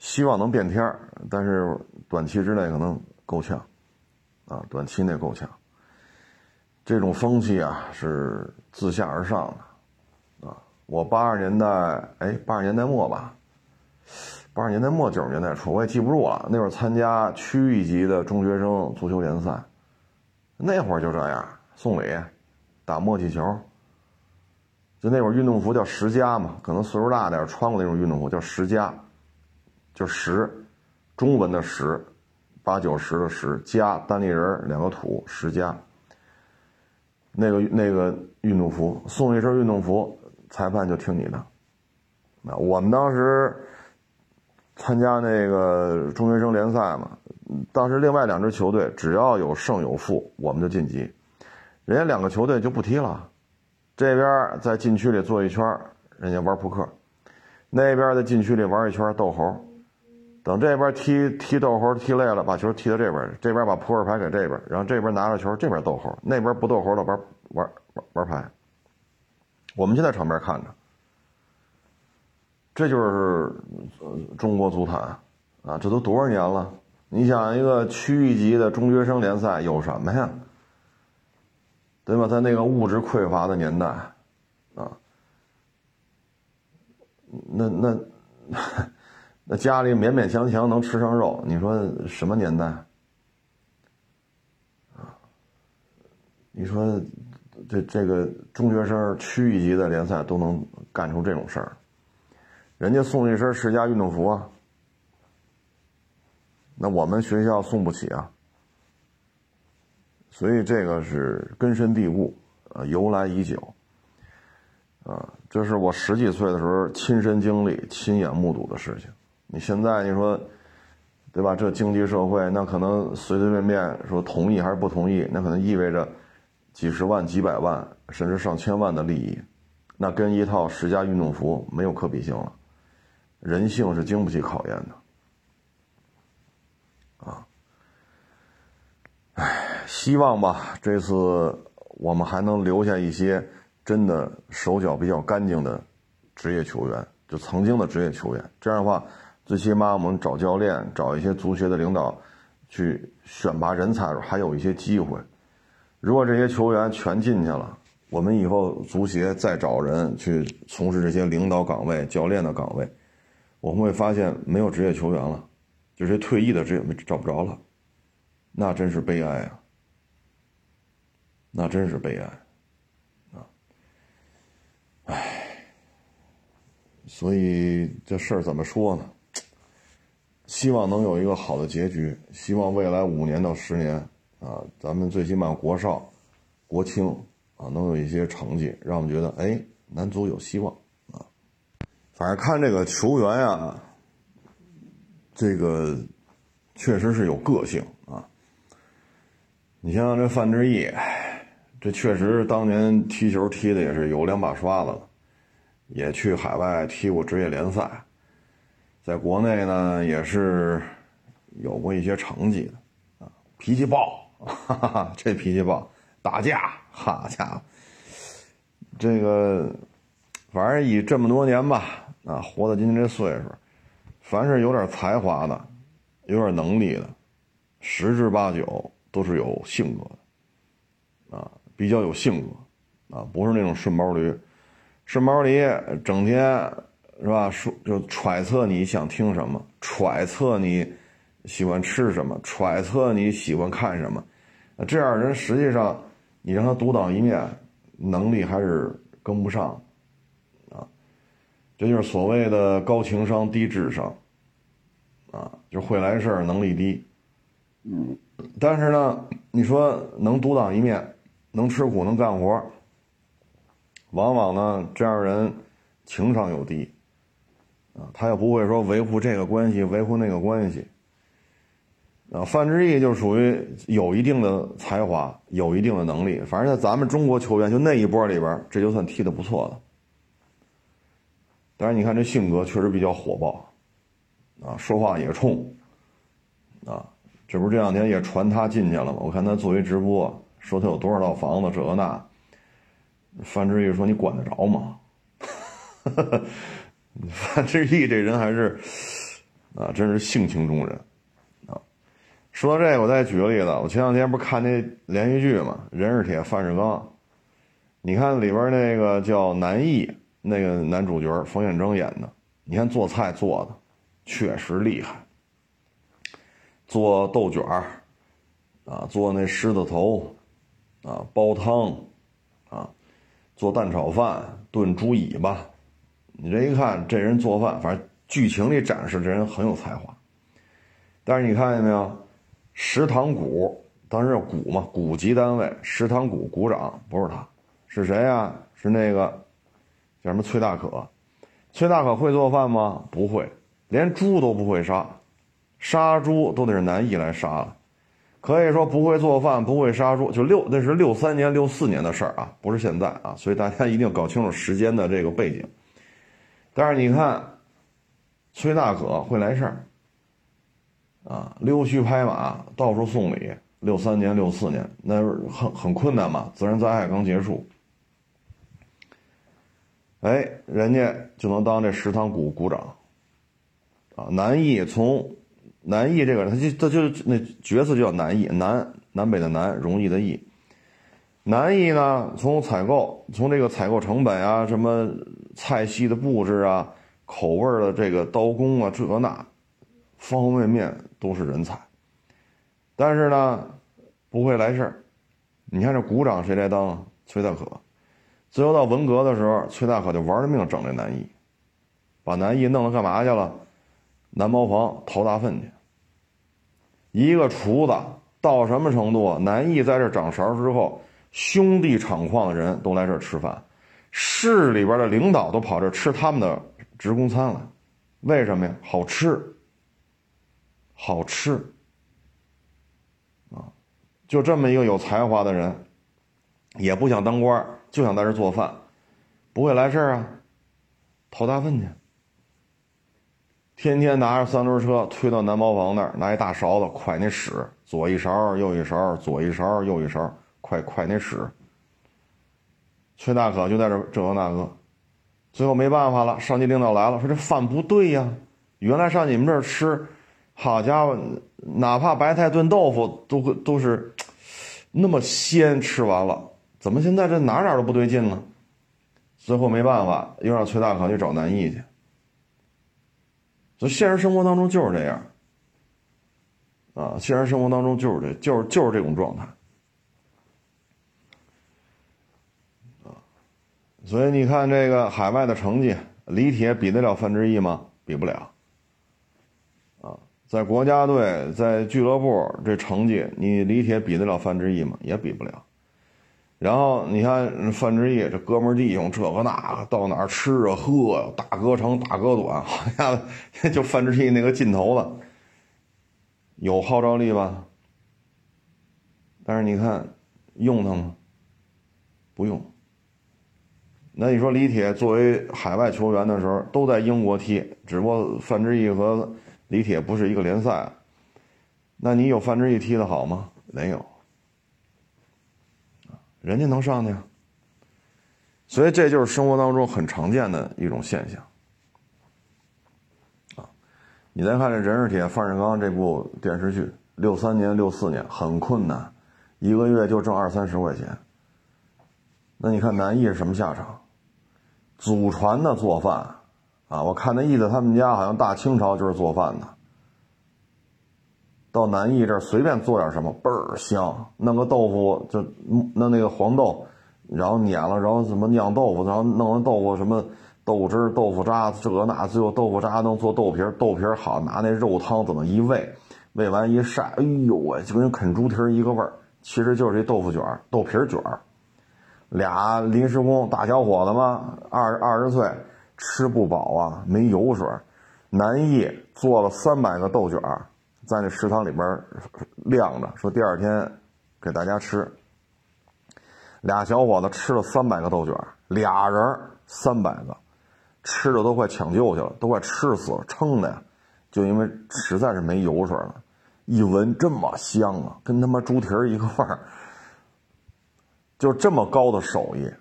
A: 希望能变天儿，但是短期之内可能够呛，啊，短期内够呛。这种风气啊是自下而上的，啊，我八十年代，哎，八十年代末吧，八十年代末九十年代初，我也记不住了。那会儿参加区一级的中学生足球联赛，那会儿就这样送礼，打默契球。就那会儿运动服叫十佳嘛，可能岁数大点穿过那种运动服叫十佳。就十，中文的十，八九十的十，加单立人两个土，十加。那个那个运动服送一身运动服，裁判就听你的。那我们当时参加那个中学生联赛嘛，当时另外两支球队只要有胜有负，我们就晋级。人家两个球队就不踢了，这边在禁区里坐一圈，人家玩扑克；那边在禁区里玩一圈斗猴。等这边踢踢斗猴踢累了，把球踢到这边，这边把扑克牌给这边，然后这边拿着球这边斗猴，那边不斗猴了玩玩玩牌。我们就在场边看着，这就是中国足坛啊！这都多少年了？你想一个区域级的中学生联赛有什么呀？对吧？在那个物质匮乏的年代，啊，那那那家里勉勉强强能吃上肉，你说什么年代？啊，你说这这个中学生区域级的联赛都能干出这种事儿，人家送一身世家运动服啊，那我们学校送不起啊。所以这个是根深蒂固，啊，由来已久，啊，这是我十几岁的时候亲身经历、亲眼目睹的事情。你现在你说，对吧？这经济社会，那可能随随便便说同意还是不同意，那可能意味着几十万、几百万，甚至上千万的利益，那跟一套十佳运动服没有可比性了。人性是经不起考验的，啊。唉，希望吧，这次我们还能留下一些真的手脚比较干净的职业球员，就曾经的职业球员。这样的话，最起码我们找教练、找一些足协的领导去选拔人才，还有一些机会。如果这些球员全进去了，我们以后足协再找人去从事这些领导岗位、教练的岗位，我们会发现没有职业球员了，就是退役的职业找不着了。那真是悲哀啊！那真是悲哀，啊，唉，所以这事儿怎么说呢？希望能有一个好的结局，希望未来五年到十年啊，咱们最起码国少、国青啊，能有一些成绩，让我们觉得哎，男足有希望啊。反正看这个球员呀，这个确实是有个性啊。你像这范志毅，这确实当年踢球踢的也是有两把刷子了，也去海外踢过职业联赛，在国内呢也是有过一些成绩的，啊，脾气暴，*laughs* 哈哈，这脾气暴，打架，好家伙，这个反正以这么多年吧，啊，活到今天这岁数，凡是有点才华的，有点能力的，十之八九。都是有性格的，啊，比较有性格，啊，不是那种顺毛驴，顺毛驴整天是吧？说就揣测你想听什么，揣测你喜欢吃什么，揣测你喜欢看什么，这样人实际上你让他独当一面，能力还是跟不上，啊，这就是所谓的高情商低智商，啊，就会来事儿，能力低。嗯，但是呢，你说能独当一面，能吃苦，能干活，往往呢，这样人情商又低，啊，他又不会说维护这个关系，维护那个关系，啊，范志毅就属于有一定的才华，有一定的能力，反正在咱们中国球员就那一波里边，这就算踢的不错的。但是你看这性格确实比较火爆，啊，说话也冲，啊。这不是这两天也传他进去了吗？我看他做一直播，说他有多少套房子，这那。范志毅说：“你管得着吗？” *laughs* 范志毅这人还是啊，真是性情中人啊。说到这个，我再举个例子，我前两天不是看那连续剧嘛，《人是铁，饭是钢》。你看里边那个叫南艺那个男主角冯远征演的，你看做菜做的确实厉害。做豆卷儿，啊，做那狮子头，啊，煲汤，啊，做蛋炒饭，炖猪尾巴。你这一看，这人做饭，反正剧情里展示这人很有才华。但是你看见没有，食堂股当时叫股嘛，股级单位，食堂股股长不是他，是谁呀？是那个叫什么崔大可。崔大可会做饭吗？不会，连猪都不会杀。杀猪都得是南艺来杀了。可以说不会做饭，不会杀猪，就六那是六三年、六四年的事儿啊，不是现在啊，所以大家一定搞清楚时间的这个背景。但是你看，崔大可会来事儿啊，溜须拍马，到处送礼。六三年、六四年，那很很困难嘛，自然灾害刚结束，哎，人家就能当这食堂股股长啊。南艺从。南艺这个，他就他就那角色就叫南艺，南南北的南，容易的易。南艺呢，从采购，从这个采购成本啊，什么菜系的布置啊，口味的这个刀工啊，这那，方方面面都是人才。但是呢，不会来事儿。你看这股长谁来当啊？崔大可。最后到文革的时候，崔大可就玩了命整这南艺，把南艺弄了干嘛去了？南茅房掏大粪去。一个厨子到什么程度？南艺在这掌勺之后，兄弟厂矿的人都来这儿吃饭，市里边的领导都跑这吃他们的职工餐了。为什么呀？好吃，好吃。啊，就这么一个有才华的人，也不想当官，就想在这做饭，不会来事儿啊，掏大粪去。天天拿着三轮车推到南茅房那儿，拿一大勺子蒯那屎，左一勺右一勺，左一勺右一勺，蒯蒯那屎。崔大可就在这这个那个，最后没办法了，上级领导来了，说这饭不对呀，原来上你们这儿吃，好家伙，哪怕白菜炖豆腐都都是那么鲜，吃完了，怎么现在这哪哪都不对劲呢？最后没办法，又让崔大可去找南艺去。所以现实生活当中就是这样，啊，现实生活当中就是这，就是就是这种状态，所以你看这个海外的成绩，李铁比得了范志毅吗？比不了，啊，在国家队、在俱乐部这成绩，你李铁比得了范志毅吗？也比不了。然后你看范志毅这哥们弟兄这个那个到哪儿吃啊喝啊大哥长大哥短，*laughs* 好家伙，就范志毅那个劲头子，有号召力吧？但是你看用他吗？不用。那你说李铁作为海外球员的时候都在英国踢，只不过范志毅和李铁不是一个联赛，那你有范志毅踢的好吗？没有。人家能上去，所以这就是生活当中很常见的一种现象，啊，你再看这《人是铁，范志刚》这部电视剧，六三年、六四年很困难，一个月就挣二三十块钱。那你看南艺是什么下场？祖传的做饭，啊，我看那意思他们家好像大清朝就是做饭的。到南艺这儿随便做点什么倍儿香，弄个豆腐就弄那个黄豆，然后碾了，然后什么酿豆腐，然后弄完豆腐什么豆汁、豆腐渣这个那，最后豆腐渣能做豆皮豆皮好拿那肉汤怎么一喂，喂完一晒，哎呦喂，就跟啃猪蹄一个味儿，其实就是这豆腐卷豆皮卷俩临时工大小伙子嘛，二二十岁吃不饱啊，没油水，南艺做了三百个豆卷在那食堂里边晾着，说第二天给大家吃。俩小伙子吃了三百个豆卷，俩人三百个，吃的都快抢救去了，都快吃死了，撑的呀！就因为实在是没油水了，一闻这么香啊，跟他妈猪蹄儿一个味儿。就这么高的手艺，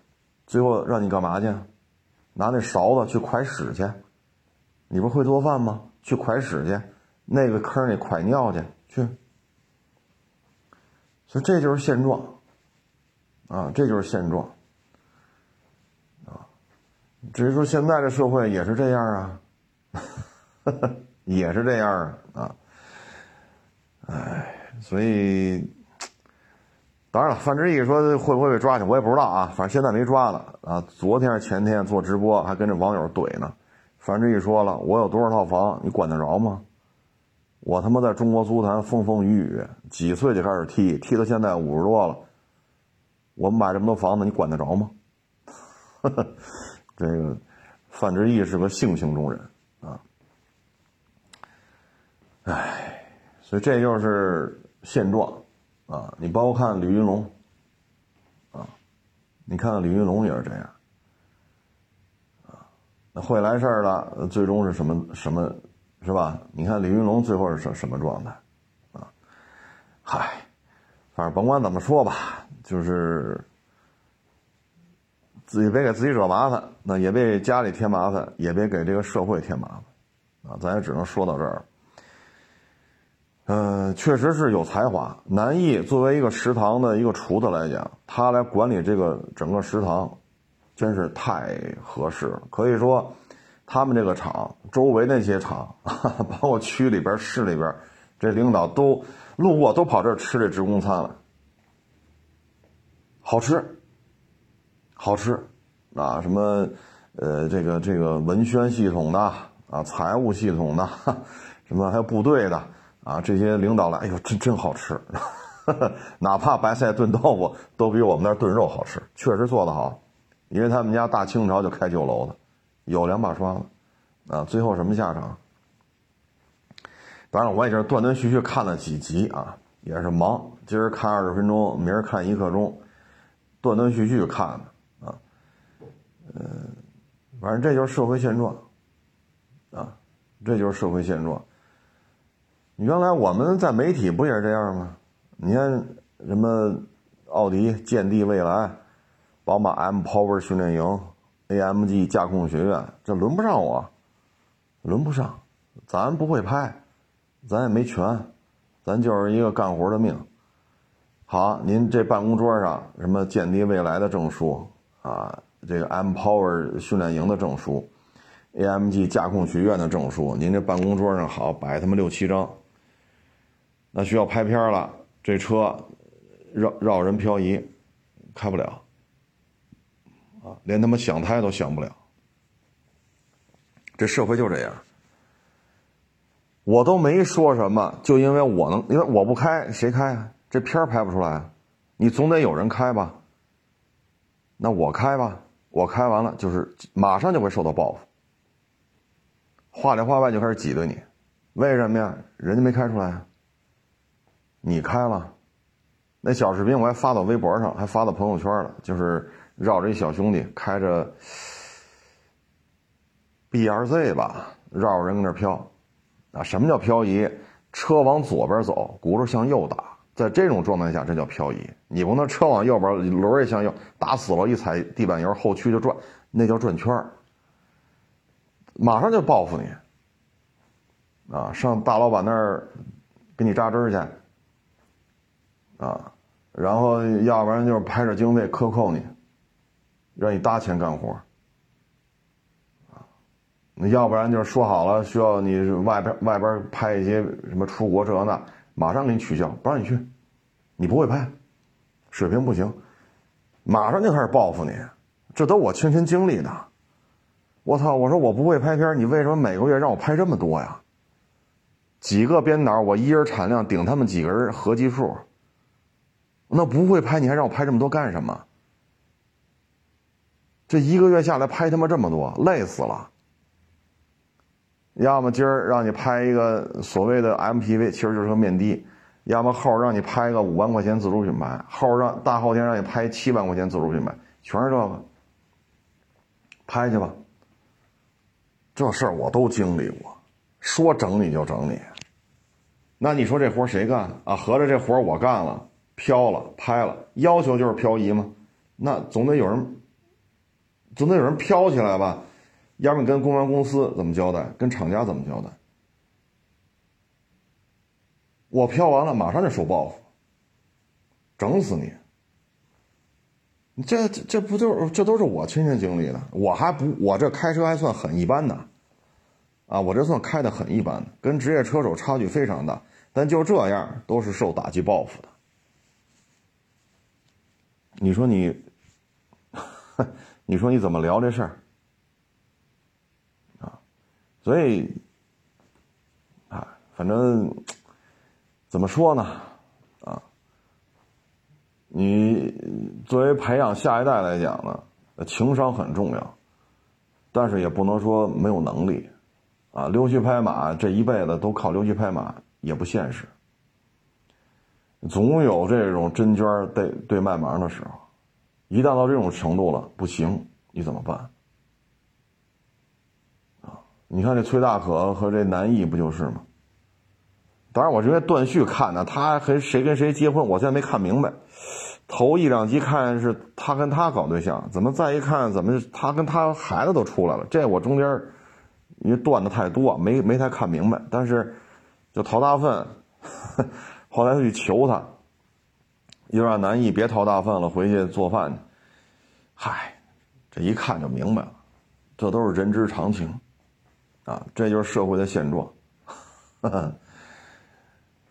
A: 最后让你干嘛去？拿那勺子去蒯屎去？你不会做饭吗？去蒯屎去？那个坑里蒯尿去去，所以这就是现状，啊，这就是现状，啊，至于说现在这社会也是这样啊，*laughs* 也是这样，啊，哎，所以，当然了，范志毅说会不会被抓去，我也不知道啊，反正现在没抓了啊。昨天前天做直播还跟这网友怼呢，范志毅说了，我有多少套房，你管得着吗？我他妈在中国足坛风风雨雨，几岁就开始踢，踢到现在五十多了。我买这么多房子，你管得着吗？*laughs* 这个范志毅是个性情中人啊，唉。所以这就是现状啊。你包括看李云龙啊，你看看李云龙也是这样啊。那会来事儿了，最终是什么什么，是吧？你看李云龙最后是什什么状态啊？嗨，反正甭管怎么说吧，就是自己别给自己惹麻烦，那也别给家里添麻烦，也别给这个社会添麻烦。啊，咱也只能说到这儿。嗯，确实是有才华。南艺作为一个食堂的一个厨子来讲，他来管理这个整个食堂，真是太合适了。可以说，他们这个厂周围那些厂，*laughs* 包括区里边、市里边，这领导都路过，都跑这儿吃这职工餐了。好吃，好吃，啊，什么，呃，这个这个文宣系统的。啊，财务系统的，什么还有部队的啊，这些领导来，哎呦，真真好吃，*laughs* 哪怕白菜炖豆腐都比我们那儿炖肉好吃，确实做得好，因为他们家大清朝就开酒楼的，有两把刷子，啊，最后什么下场？当然，我也是断断续续看了几集啊，也是忙，今儿看二十分钟，明儿看一刻钟，断断续续看的啊，嗯，反正这就是社会现状。啊，这就是社会现状。原来我们在媒体不也是这样吗？你看什么奥迪建地未来，宝马 M Power 训练营，AMG 驾控学院，这轮不上我，轮不上，咱不会拍，咱也没权，咱就是一个干活的命。好，您这办公桌上什么建地未来的证书啊，这个 M Power 训练营的证书。AMG 驾控学院的证书，您这办公桌上好摆他妈六七张。那需要拍片了，这车绕绕人漂移，开不了，啊，连他妈想开都想不了。这社会就这样，我都没说什么，就因为我能，因为我不开，谁开啊？这片拍不出来，你总得有人开吧？那我开吧，我开完了就是马上就会受到报复。话里话外就开始挤兑你，为什么呀？人家没开出来，你开了。那小视频我还发到微博上，还发到朋友圈了，就是绕着一小兄弟开着 B R Z 吧，绕着人跟那飘。啊，什么叫漂移？车往左边走，轱辘向右打，在这种状态下，这叫漂移。你不能车往右边，轮也向右，打死了，一踩地板油，后驱就转，那叫转圈儿。马上就报复你，啊，上大老板那儿给你扎针去，啊，然后要不然就是拍着经费克扣你，让你搭钱干活，啊，那要不然就是说好了需要你外边外边拍一些什么出国这那，马上给你取消，不让你去，你不会拍，水平不行，马上就开始报复你，这都我亲身经历的。我操！我说我不会拍片，你为什么每个月让我拍这么多呀？几个编导，我一人产量顶他们几个人合计数。那不会拍，你还让我拍这么多干什么？这一个月下来拍他妈这么多，累死了。要么今儿让你拍一个所谓的 MPV，其实就是个面的；要么后让你拍个五万块钱自主品牌，后让大后天让你拍七万块钱自主品牌，全是这个。拍去吧。这事儿我都经历过，说整你就整你。那你说这活谁干啊？合着这活我干了，飘了，拍了，要求就是漂移吗？那总得有人，总得有人飘起来吧？要不你跟公安公司怎么交代？跟厂家怎么交代？我飘完了，马上就受报复，整死你！这这这不就是这都是我亲身经历的，我还不我这开车还算很一般的，啊，我这算开的很一般的，跟职业车手差距非常大，但就这样都是受打击报复的。你说你，你说你怎么聊这事儿？啊，所以，啊，反正怎么说呢？啊你作为培养下一代来讲呢，情商很重要，但是也不能说没有能力，啊，溜须拍马这一辈子都靠溜须拍马也不现实，总有这种真捐对对卖盲的时候，一旦到这种程度了，不行，你怎么办？啊，你看这崔大可和这南艺不就是吗？当然，我这断续看的，他和谁跟谁结婚，我现在没看明白。头一两集看是他跟他搞对象，怎么再一看，怎么他跟他孩子都出来了？这我中间因为断的太多，没没太看明白。但是就陶大粪。后来他去求他，又让南艺别掏大粪了，回去做饭去。嗨，这一看就明白了，这都是人之常情，啊，这就是社会的现状。*laughs*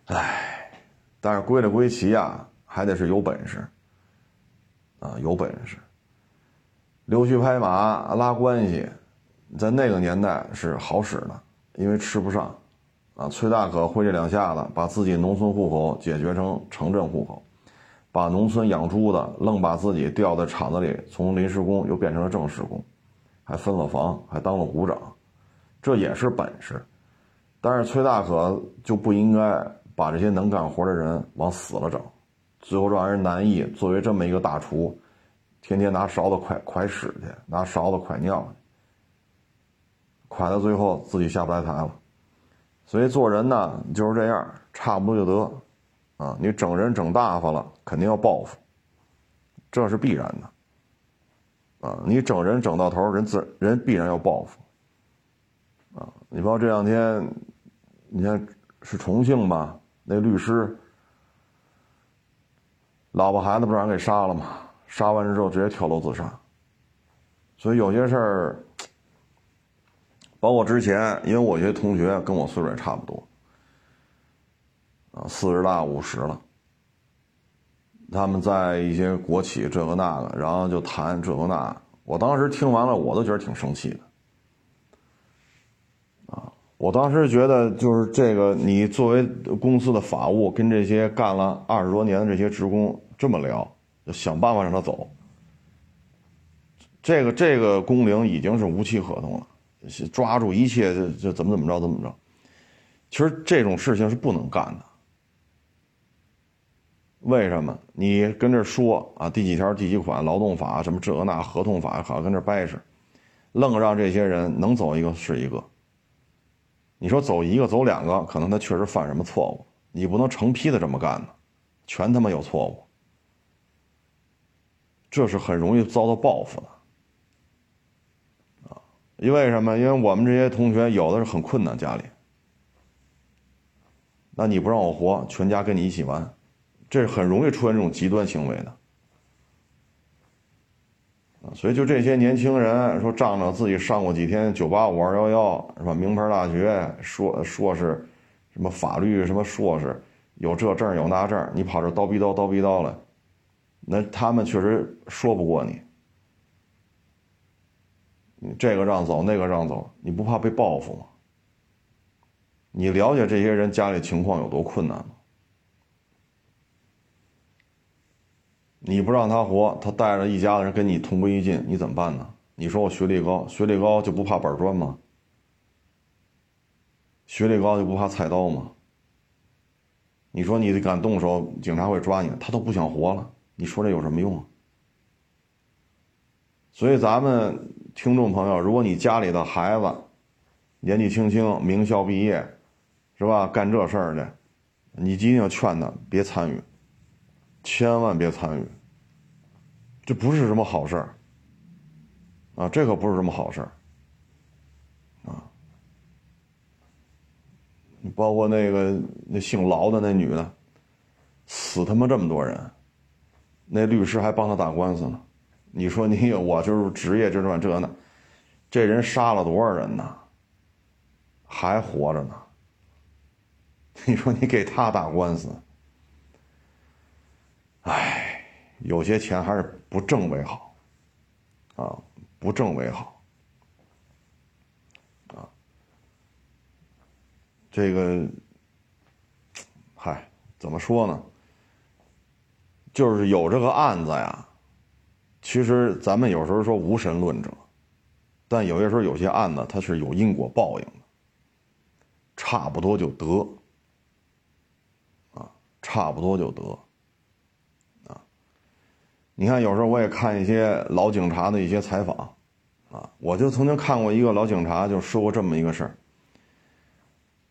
A: 唉，但是归了归齐啊，还得是有本事，啊，有本事。溜须拍马拉关系，在那个年代是好使的，因为吃不上。啊，崔大可挥这两下子，把自己农村户口解决成城镇户口，把农村养猪的愣把自己调在厂子里，从临时工又变成了正式工，还分了房，还当了股长，这也是本事。但是崔大可就不应该把这些能干活的人往死了整，最后让人难以作为这么一个大厨，天天拿勺子蒯蒯屎去，拿勺子蒯尿去，蒯到最后自己下不来台了。所以做人呢就是这样，差不多就得，啊，你整人整大发了，肯定要报复，这是必然的，啊，你整人整到头，人自人必然要报复，啊，你包括这两天，你看是重庆吧，那律师，老婆孩子不让人给杀了吗？杀完之后直接跳楼自杀，所以有些事儿。包括之前，因为我一些同学跟我岁数也差不多，啊，四十大五十了，他们在一些国企这个那个，然后就谈这个那，我当时听完了，我都觉得挺生气的，啊，我当时觉得就是这个，你作为公司的法务，跟这些干了二十多年的这些职工这么聊，就想办法让他走，这个这个工龄已经是无期合同了。抓住一切就就怎么怎么着怎么着，其实这种事情是不能干的。为什么？你跟这说啊，第几条第几款劳动法什么这那合同法，好跟这掰扯，愣让这些人能走一个是一个。你说走一个走两个，可能他确实犯什么错误，你不能成批的这么干呢，全他妈有错误，这是很容易遭到报复的。因为什么？因为我们这些同学有的是很困难，家里，那你不让我活，全家跟你一起完，这是很容易出现这种极端行为的。所以就这些年轻人说仗着自己上过几天九八五二幺幺是吧？名牌大学硕硕士，什么法律什么硕士，有这证有那证，你跑这叨逼叨叨逼叨了，那他们确实说不过你。你这个让走，那个让走，你不怕被报复吗？你了解这些人家里情况有多困难吗？你不让他活，他带着一家子人跟你同归于尽，你怎么办呢？你说我学历高，学历高就不怕板砖吗？学历高就不怕菜刀吗？你说你敢动手，警察会抓你，他都不想活了，你说这有什么用啊？所以咱们。听众朋友，如果你家里的孩子年纪轻轻，名校毕业，是吧？干这事儿的，你一定要劝他别参与，千万别参与。这不是什么好事儿啊！这可不是什么好事儿啊！你包括那个那姓劳的那女的，死他妈这么多人，那律师还帮他打官司呢。你说你有我就是职业这这呢，这人杀了多少人呢？还活着呢。*laughs* 你说你给他打官司，哎，有些钱还是不挣为好，啊，不挣为好，啊，这个，嗨，怎么说呢？就是有这个案子呀。其实咱们有时候说无神论者，但有些时候有些案子它是有因果报应的，差不多就得。啊，差不多就得。啊，你看，有时候我也看一些老警察的一些采访，啊，我就曾经看过一个老警察就说过这么一个事儿，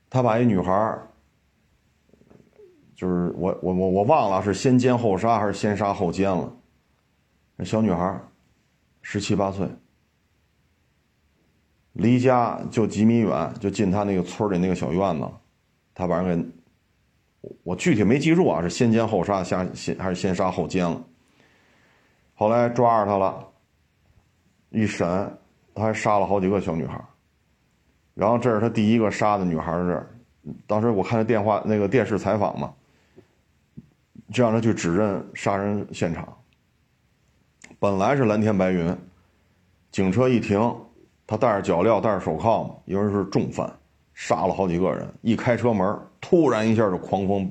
A: 他把一女孩就是我我我我忘了是先奸后杀还是先杀后奸了，小女孩十七八岁。离家就几米远，就进他那个村里那个小院子，他把人给，我具体没记住啊，是先奸后杀，先先还是先杀后奸了。后来抓着他了，一审，他还杀了好几个小女孩。然后这是他第一个杀的女孩是，当时我看那电话那个电视采访嘛，就让他去指认杀人现场。本来是蓝天白云，警车一停。他戴着脚镣，戴着手铐嘛，因为是重犯，杀了好几个人。一开车门，突然一下就狂风，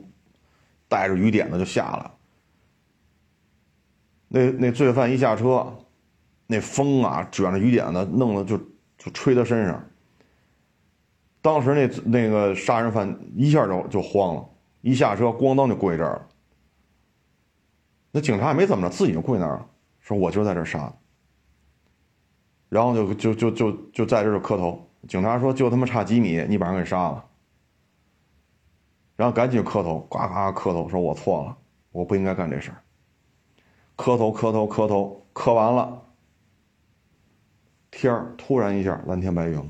A: 带着雨点子就下来。那那罪犯一下车，那风啊卷着雨点子，弄得就就吹他身上。当时那那个杀人犯一下就就慌了，一下车咣当就跪这儿了。那警察也没怎么着，自己就跪那儿了，说我就在这杀。然后就就就就就在这儿磕头，警察说就他妈差几米，你把人给杀了。然后赶紧磕头，呱呱磕头，说我错了，我不应该干这事儿。磕头磕头磕头，磕完了，天儿突然一下蓝天白云了。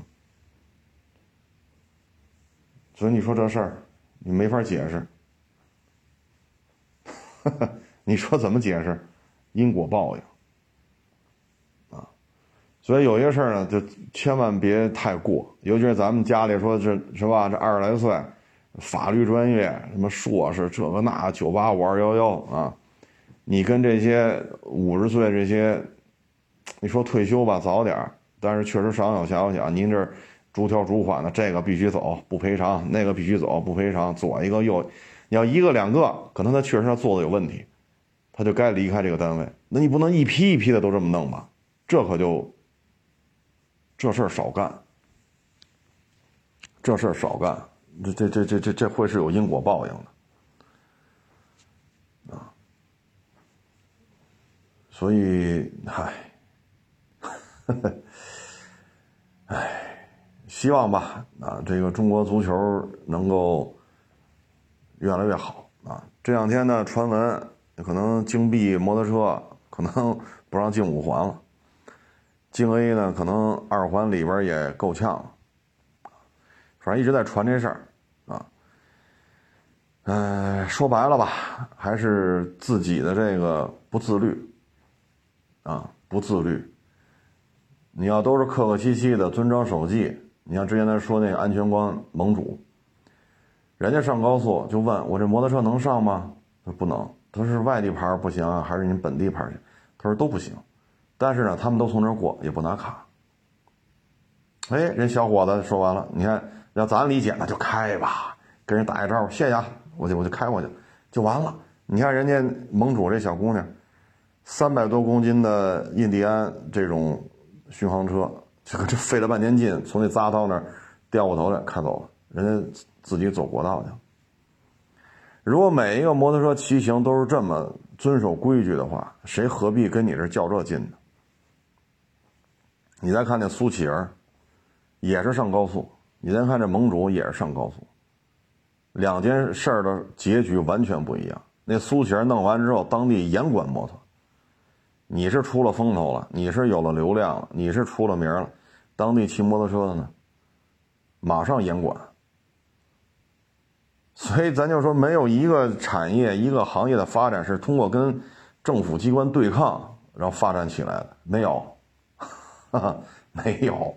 A: 所以你说这事儿，你没法解释。*laughs* 你说怎么解释？因果报应。所以有些事儿呢，就千万别太过，尤其是咱们家里说这是吧？这二十来岁，法律专业，什么硕士，这个那，九八五二幺幺啊，你跟这些五十岁这些，你说退休吧，早点儿但是确实上有下有小，您这逐条逐款的，这个必须走，不赔偿；那个必须走，不赔偿。左一个右，你要一个两个，可能他确实他做的有问题，他就该离开这个单位。那你不能一批一批的都这么弄吧？这可就。这事儿少干，这事儿少干，这这这这这这会是有因果报应的，啊，所以，唉，*laughs* 唉，希望吧，啊，这个中国足球能够越来越好啊。这两天呢，传闻可能京 B 摩托车可能不让进五环了。京 A 呢，可能二环里边也够呛，反正一直在传这事儿啊。嗯，说白了吧，还是自己的这个不自律啊，不自律。你要都是客客气气的，遵章守纪。你像之前他说那个安全官盟主，人家上高速就问我这摩托车能上吗？他说不能。他说是外地牌不行，还是您本地牌行？他说都不行。但是呢，他们都从这儿过，也不拿卡。哎，人小伙子说完了，你看，要咱理解，那就开吧，跟人打一招呼，谢谢啊，我就我就开过去，就完了。你看人家盟主这小姑娘，三百多公斤的印第安这种巡航车，这这费了半天劲，从那匝道那儿掉过头来开走了，人家自己走国道去。如果每一个摩托车骑行都是这么遵守规矩的话，谁何必跟你这较这劲呢？你再看那苏乞儿，也是上高速；你再看这盟主，也是上高速。两件事的结局完全不一样。那苏乞儿弄完之后，当地严管摩托。你是出了风头了，你是有了流量了，你是出了名了，当地骑摩托车的呢，马上严管。所以咱就说，没有一个产业、一个行业的发展是通过跟政府机关对抗然后发展起来的，没有。*laughs* 没有，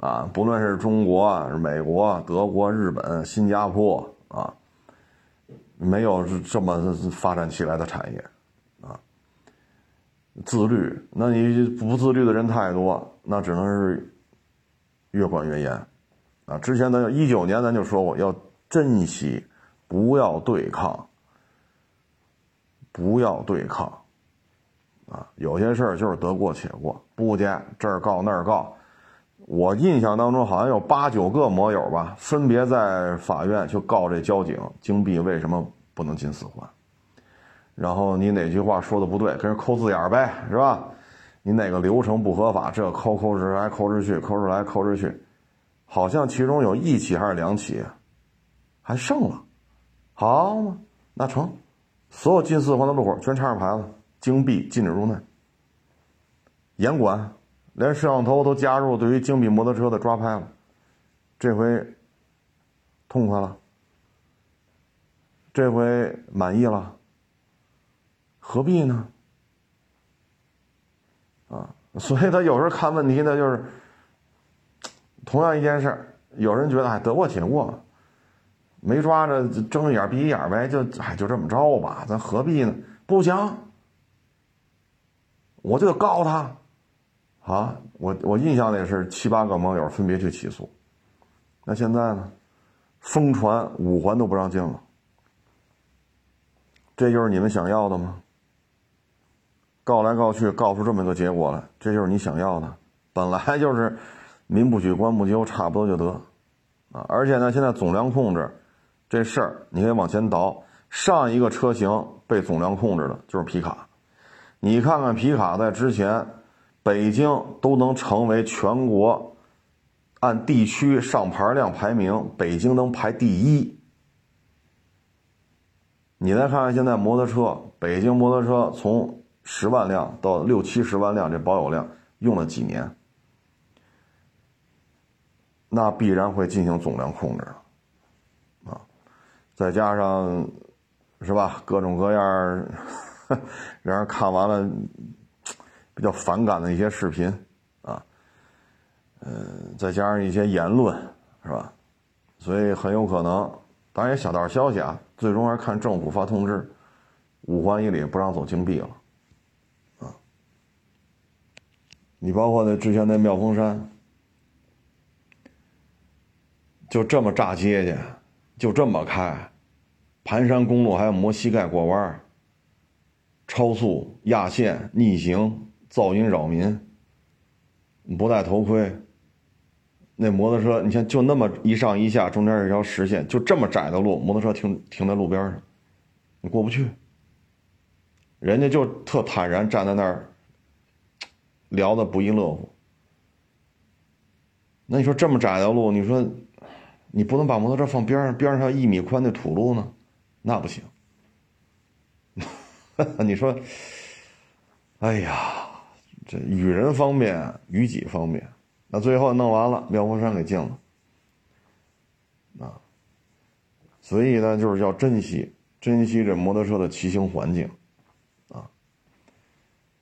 A: 啊，不论是中国、美国、德国、日本、新加坡啊，没有这么发展起来的产业，啊，自律，那你不自律的人太多，那只能是越管越严，啊，之前咱一九年咱就说过，要珍惜，不要对抗，不要对抗。啊，有些事儿就是得过且过，不接这儿告那儿告。我印象当中好像有八九个摩友吧，分别在法院去告这交警京 B 为什么不能进四环。然后你哪句话说的不对，跟人抠字眼儿呗，是吧？你哪个流程不合法，这抠抠着来抠着去，抠着来抠着去，好像其中有一起还是两起，还剩了，好嘛，那成，所有进四环的路口全插上牌子，金币禁止入内，严管，连摄像头都加入对于金币摩托车的抓拍了，这回痛快了，这回满意了。何必呢？啊，*laughs* 所以他有时候看问题呢，就是同样一件事有人觉得哎得过且过，没抓着睁一眼闭一眼呗，就哎就这么着吧，咱何必呢？不行，我就告他啊！我我印象里是七八个网友分别去起诉，那现在呢，疯传五环都不让进了，这就是你们想要的吗？告来告去，告出这么个结果来，这就是你想要的。本来就是民不举，官不究，差不多就得啊。而且呢，现在总量控制这事儿，你可以往前倒，上一个车型被总量控制的就是皮卡。你看看皮卡在之前，北京都能成为全国按地区上牌量排名，北京能排第一。你再看看现在摩托车，北京摩托车从十万辆到六七十万辆，这保有量用了几年？那必然会进行总量控制啊！再加上是吧，各种各样 *laughs* 让人看完了比较反感的一些视频啊，嗯，再加上一些言论是吧？所以很有可能，当然也小道消息啊，最终还是看政府发通知，五环以里不让走京 B 了。你包括那之前那妙峰山，就这么炸街去，就这么开，盘山公路还要磨膝盖过弯超速压线逆行噪音扰民，不戴头盔，那摩托车你像就那么一上一下，中间有一条实线，就这么窄的路，摩托车停停在路边上，你过不去，人家就特坦然站在那儿。聊的不亦乐乎。那你说这么窄的路，你说你不能把摩托车放边上，边上一米宽的土路呢？那不行。*laughs* 你说，哎呀，这与人方便，与己方便。那最后弄完了，妙峰山给禁了。啊，所以呢，就是要珍惜，珍惜这摩托车的骑行环境。啊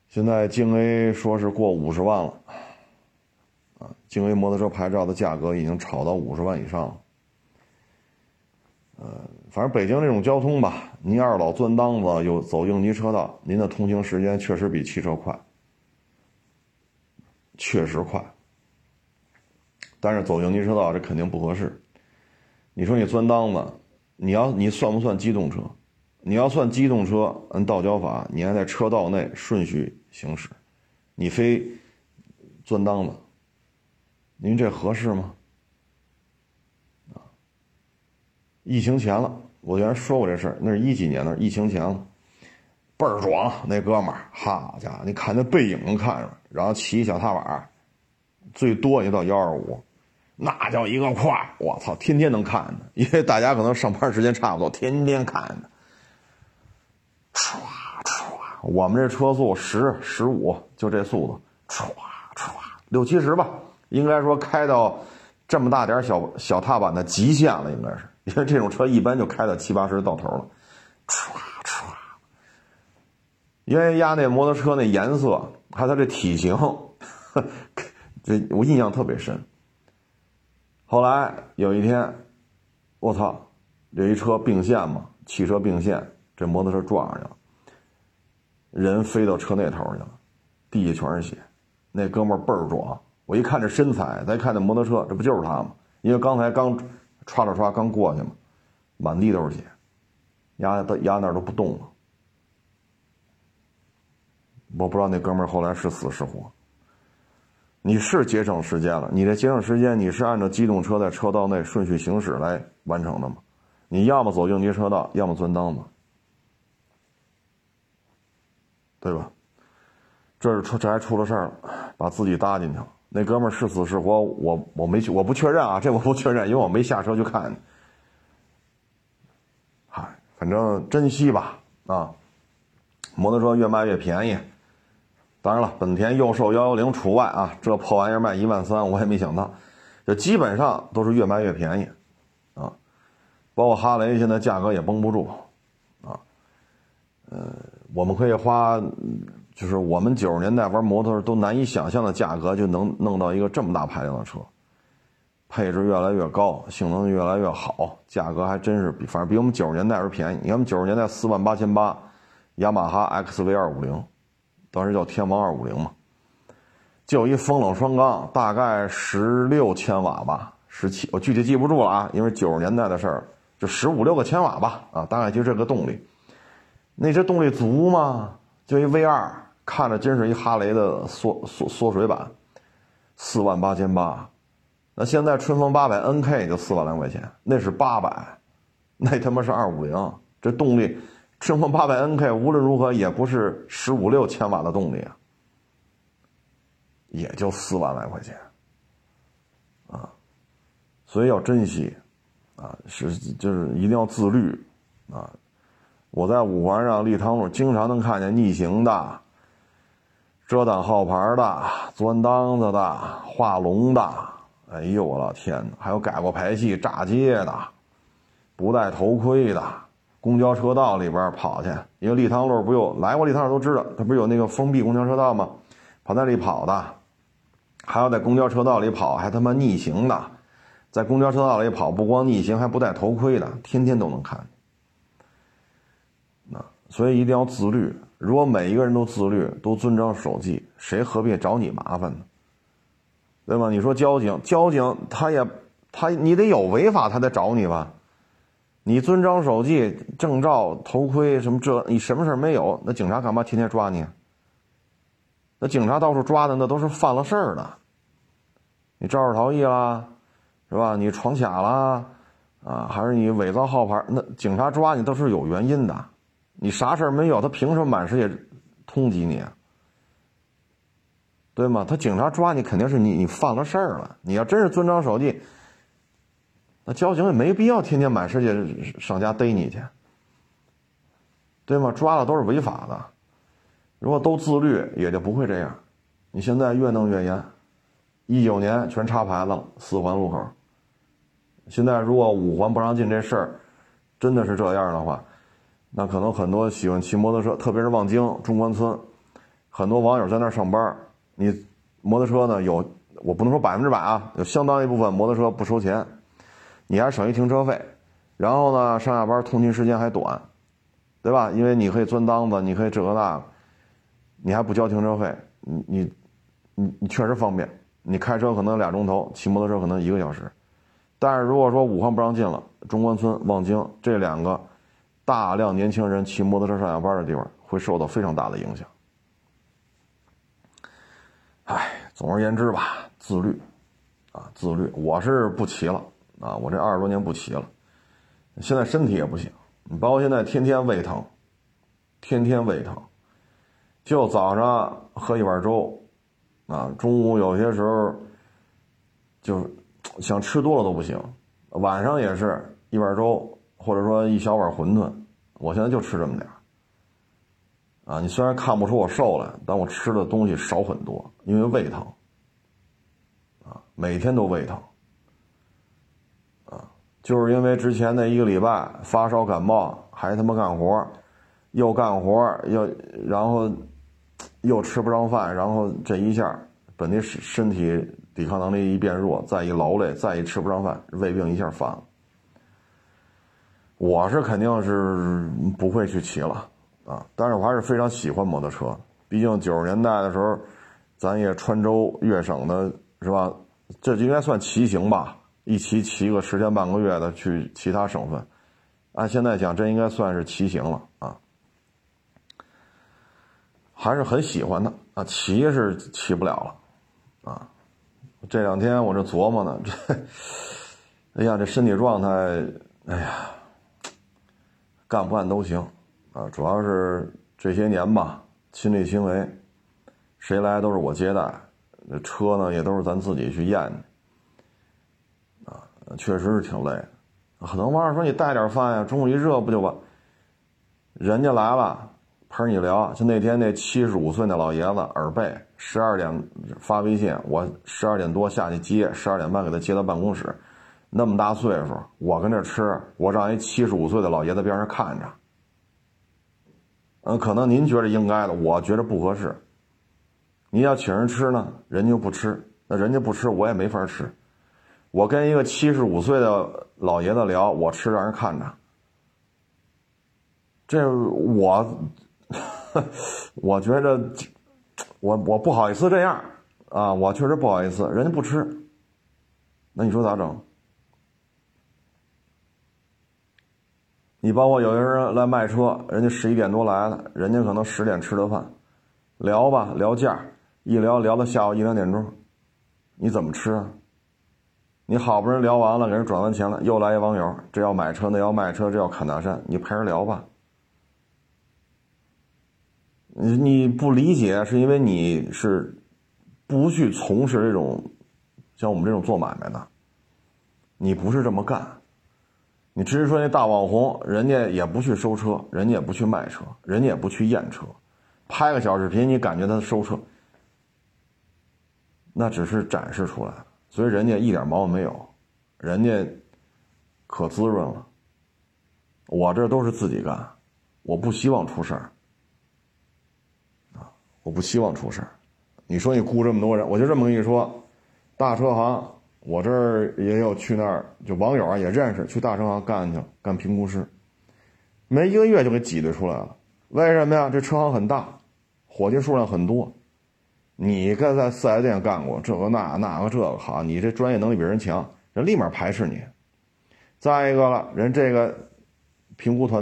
A: 现在京 A 说是过五十万了，啊，京 A 摩托车牌照的价格已经炒到五十万以上了。呃，反正北京这种交通吧，您要是老钻裆子，有走应急车道，您的通行时间确实比汽车快，确实快。但是走应急车道这肯定不合适。你说你钻裆子，你要你算不算机动车？你要算机动车，按道交法，你还在车道内顺序。行驶，你非钻裆子，您这合适吗？啊，疫情前了，我原来说过这事儿，那是一几年的，疫情前了，倍儿壮那哥们儿，好家伙，你看那背影能看着，然后骑小踏板，最多也到幺二五，那叫一个快，我操，天天能看的，因为大家可能上班时间差不多，天天看的，唰。我们这车速十十五，就这速度，唰唰六七十吧，应该说开到这么大点小小踏板的极限了，应该是，因为这种车一般就开到七八十到头了，唰唰。因为压那摩托车那颜色，还有它这体型，这我印象特别深。后来有一天，我操，有一车并线嘛，汽车并线，这摩托车撞上去了。人飞到车那头去了，地下全是血。那哥们倍儿壮，我一看这身材，再看那摩托车，这不就是他吗？因为刚才刚唰了唰刚过去嘛，满地都是血，压到压那儿都不动了。我不知道那哥们儿后来是死是活。你是节省时间了，你这节省时间，你是按照机动车在车道内顺序行驶来完成的吗？你要么走应急车道，要么钻裆子，对吧？这是出这还出了事儿了，把自己搭进去了。那哥们儿是死是活，我我没去，我不确认啊，这我不确认，因为我没下车去看。嗨，反正珍惜吧啊！摩托车越卖越便宜，当然了，本田佑兽幺幺零除外啊，这破玩意儿卖一万三，我也没想到，就基本上都是越卖越便宜啊。包括哈雷现在价格也绷不住啊，呃，我们可以花。就是我们九十年代玩摩托都难以想象的价格，就能弄到一个这么大排量的车，配置越来越高，性能越来越好，价格还真是比反正比我们九十年代时候便宜。你看我们九十年代四万八千八，雅马哈 XV 二五零，当时叫天王二五零嘛，就一风冷双缸，大概十六千瓦吧，十七，我具体记不住了啊，因为九十年代的事儿，就十五六个千瓦吧，啊，大概就这个动力，那这动力足吗？就一 V 二。看着真是一哈雷的缩缩缩水版，四万八千八，那现在春风八百 NK 就四万来块钱，那是八百，那他妈是二五零，这动力，春风八百 NK 无论如何也不是十五六千瓦的动力啊，也就四万来块钱，啊，所以要珍惜，啊，是就是一定要自律，啊，我在五环上立汤路经常能看见逆行的。遮挡号牌的、钻裆子的、画龙的，哎呦我老天哪！还有改过排气、炸街的，不戴头盔的，公交车道里边跑去。因为立汤路不有来过立汤路都知道，它不是有那个封闭公交车道吗？跑那里跑的，还要在公交车道里跑，还他妈逆行的，在公交车道里跑，不光逆行，还不戴头盔的，天天都能看。那所以一定要自律。如果每一个人都自律，都遵章守纪，谁何必找你麻烦呢？对吗？你说交警，交警他也他你得有违法，他才找你吧？你遵章守纪，证照、头盔什么这，你什么事没有？那警察干嘛天天抓你？那警察到处抓的那都是犯了事儿的，你肇事逃逸啦，是吧？你闯卡啦，啊，还是你伪造号牌？那警察抓你都是有原因的。你啥事儿没有，他凭什么满世界通缉你？啊对吗？他警察抓你，肯定是你你犯了事儿了。你要真是遵章守纪，那交警也没必要天天满世界上家逮你去，对吗？抓的都是违法的。如果都自律，也就不会这样。你现在越弄越严，一九年全插牌子了，四环路口。现在如果五环不让进这事儿，真的是这样的话。那可能很多喜欢骑摩托车，特别是望京中关村，很多网友在那儿上班。你摩托车呢有，我不能说百分之百啊，有相当一部分摩托车不收钱，你还省一停车费，然后呢上下班通勤时间还短，对吧？因为你可以钻裆子，你可以这个那个，你还不交停车费，你你你你确实方便。你开车可能俩钟头，骑摩托车可能一个小时。但是如果说五环不让进了，中关村、望京这两个。大量年轻人骑摩托车上下班的地方会受到非常大的影响。哎，总而言之吧，自律，啊，自律。我是不骑了啊，我这二十多年不骑了，现在身体也不行，你包括现在天天胃疼，天天胃疼，就早上喝一碗粥，啊，中午有些时候就想吃多了都不行，晚上也是一碗粥。或者说一小碗馄饨，我现在就吃这么点啊，你虽然看不出我瘦了，但我吃的东西少很多，因为胃疼。啊，每天都胃疼。啊，就是因为之前那一个礼拜发烧感冒，还他妈干活，又干活又然后又吃不上饭，然后这一下本地身身体抵抗能力一变弱，再一劳累，再一吃不上饭，胃病一下犯了。我是肯定是不会去骑了，啊，但是我还是非常喜欢摩托车。毕竟九十年代的时候，咱也川州粤省的，是吧？这应该算骑行吧，一骑骑个十天半个月的去其他省份。按现在讲，这应该算是骑行了啊，还是很喜欢的啊。骑是骑不了了，啊，这两天我这琢磨呢，这，哎呀，这身体状态，哎呀。干不干都行，啊，主要是这些年吧，亲力亲为，谁来都是我接待，那车呢也都是咱自己去验的，啊，确实是挺累的。可能网友说你带点饭呀，中午一热不就完？人家来了，陪你聊。就那天那七十五岁那老爷子耳背，十二点发微信，我十二点多下去接，十二点半给他接到办公室。那么大岁数，我跟这吃，我让一七十五岁的老爷子边上看着。嗯，可能您觉得应该的，我觉得不合适。你要请人吃呢，人家又不吃，那人家不吃，我也没法吃。我跟一个七十五岁的老爷子聊，我吃让人看着。这我，*laughs* 我觉得我我不好意思这样啊，我确实不好意思，人家不吃，那你说咋整？你包括有些人来卖车，人家十一点多来的，人家可能十点吃的饭，聊吧聊价，一聊聊到下午一两点钟，你怎么吃啊？你好不容易聊完了，给人转完钱了，又来一网友，这要买车，那要卖车，这要砍大山，你陪人聊吧。你你不理解，是因为你是不去从事这种像我们这种做买卖的，你不是这么干。你至于说那大网红，人家也不去收车，人家也不去卖车，人家也不去验车，拍个小视频，你感觉他收车，那只是展示出来，所以人家一点毛病没有，人家可滋润了。我这都是自己干，我不希望出事儿啊，我不希望出事儿。你说你雇这么多人，我就这么跟你说，大车行。我这儿也有去那儿，就网友啊也认识，去大车行干去了干评估师，没一个月就给挤兑出来了。为什么呀？这车行很大，伙计数量很多。你跟在四 S 店干过这个那那个这个好，你这专业能力比人强，人立马排斥你。再一个了，人这个评估团。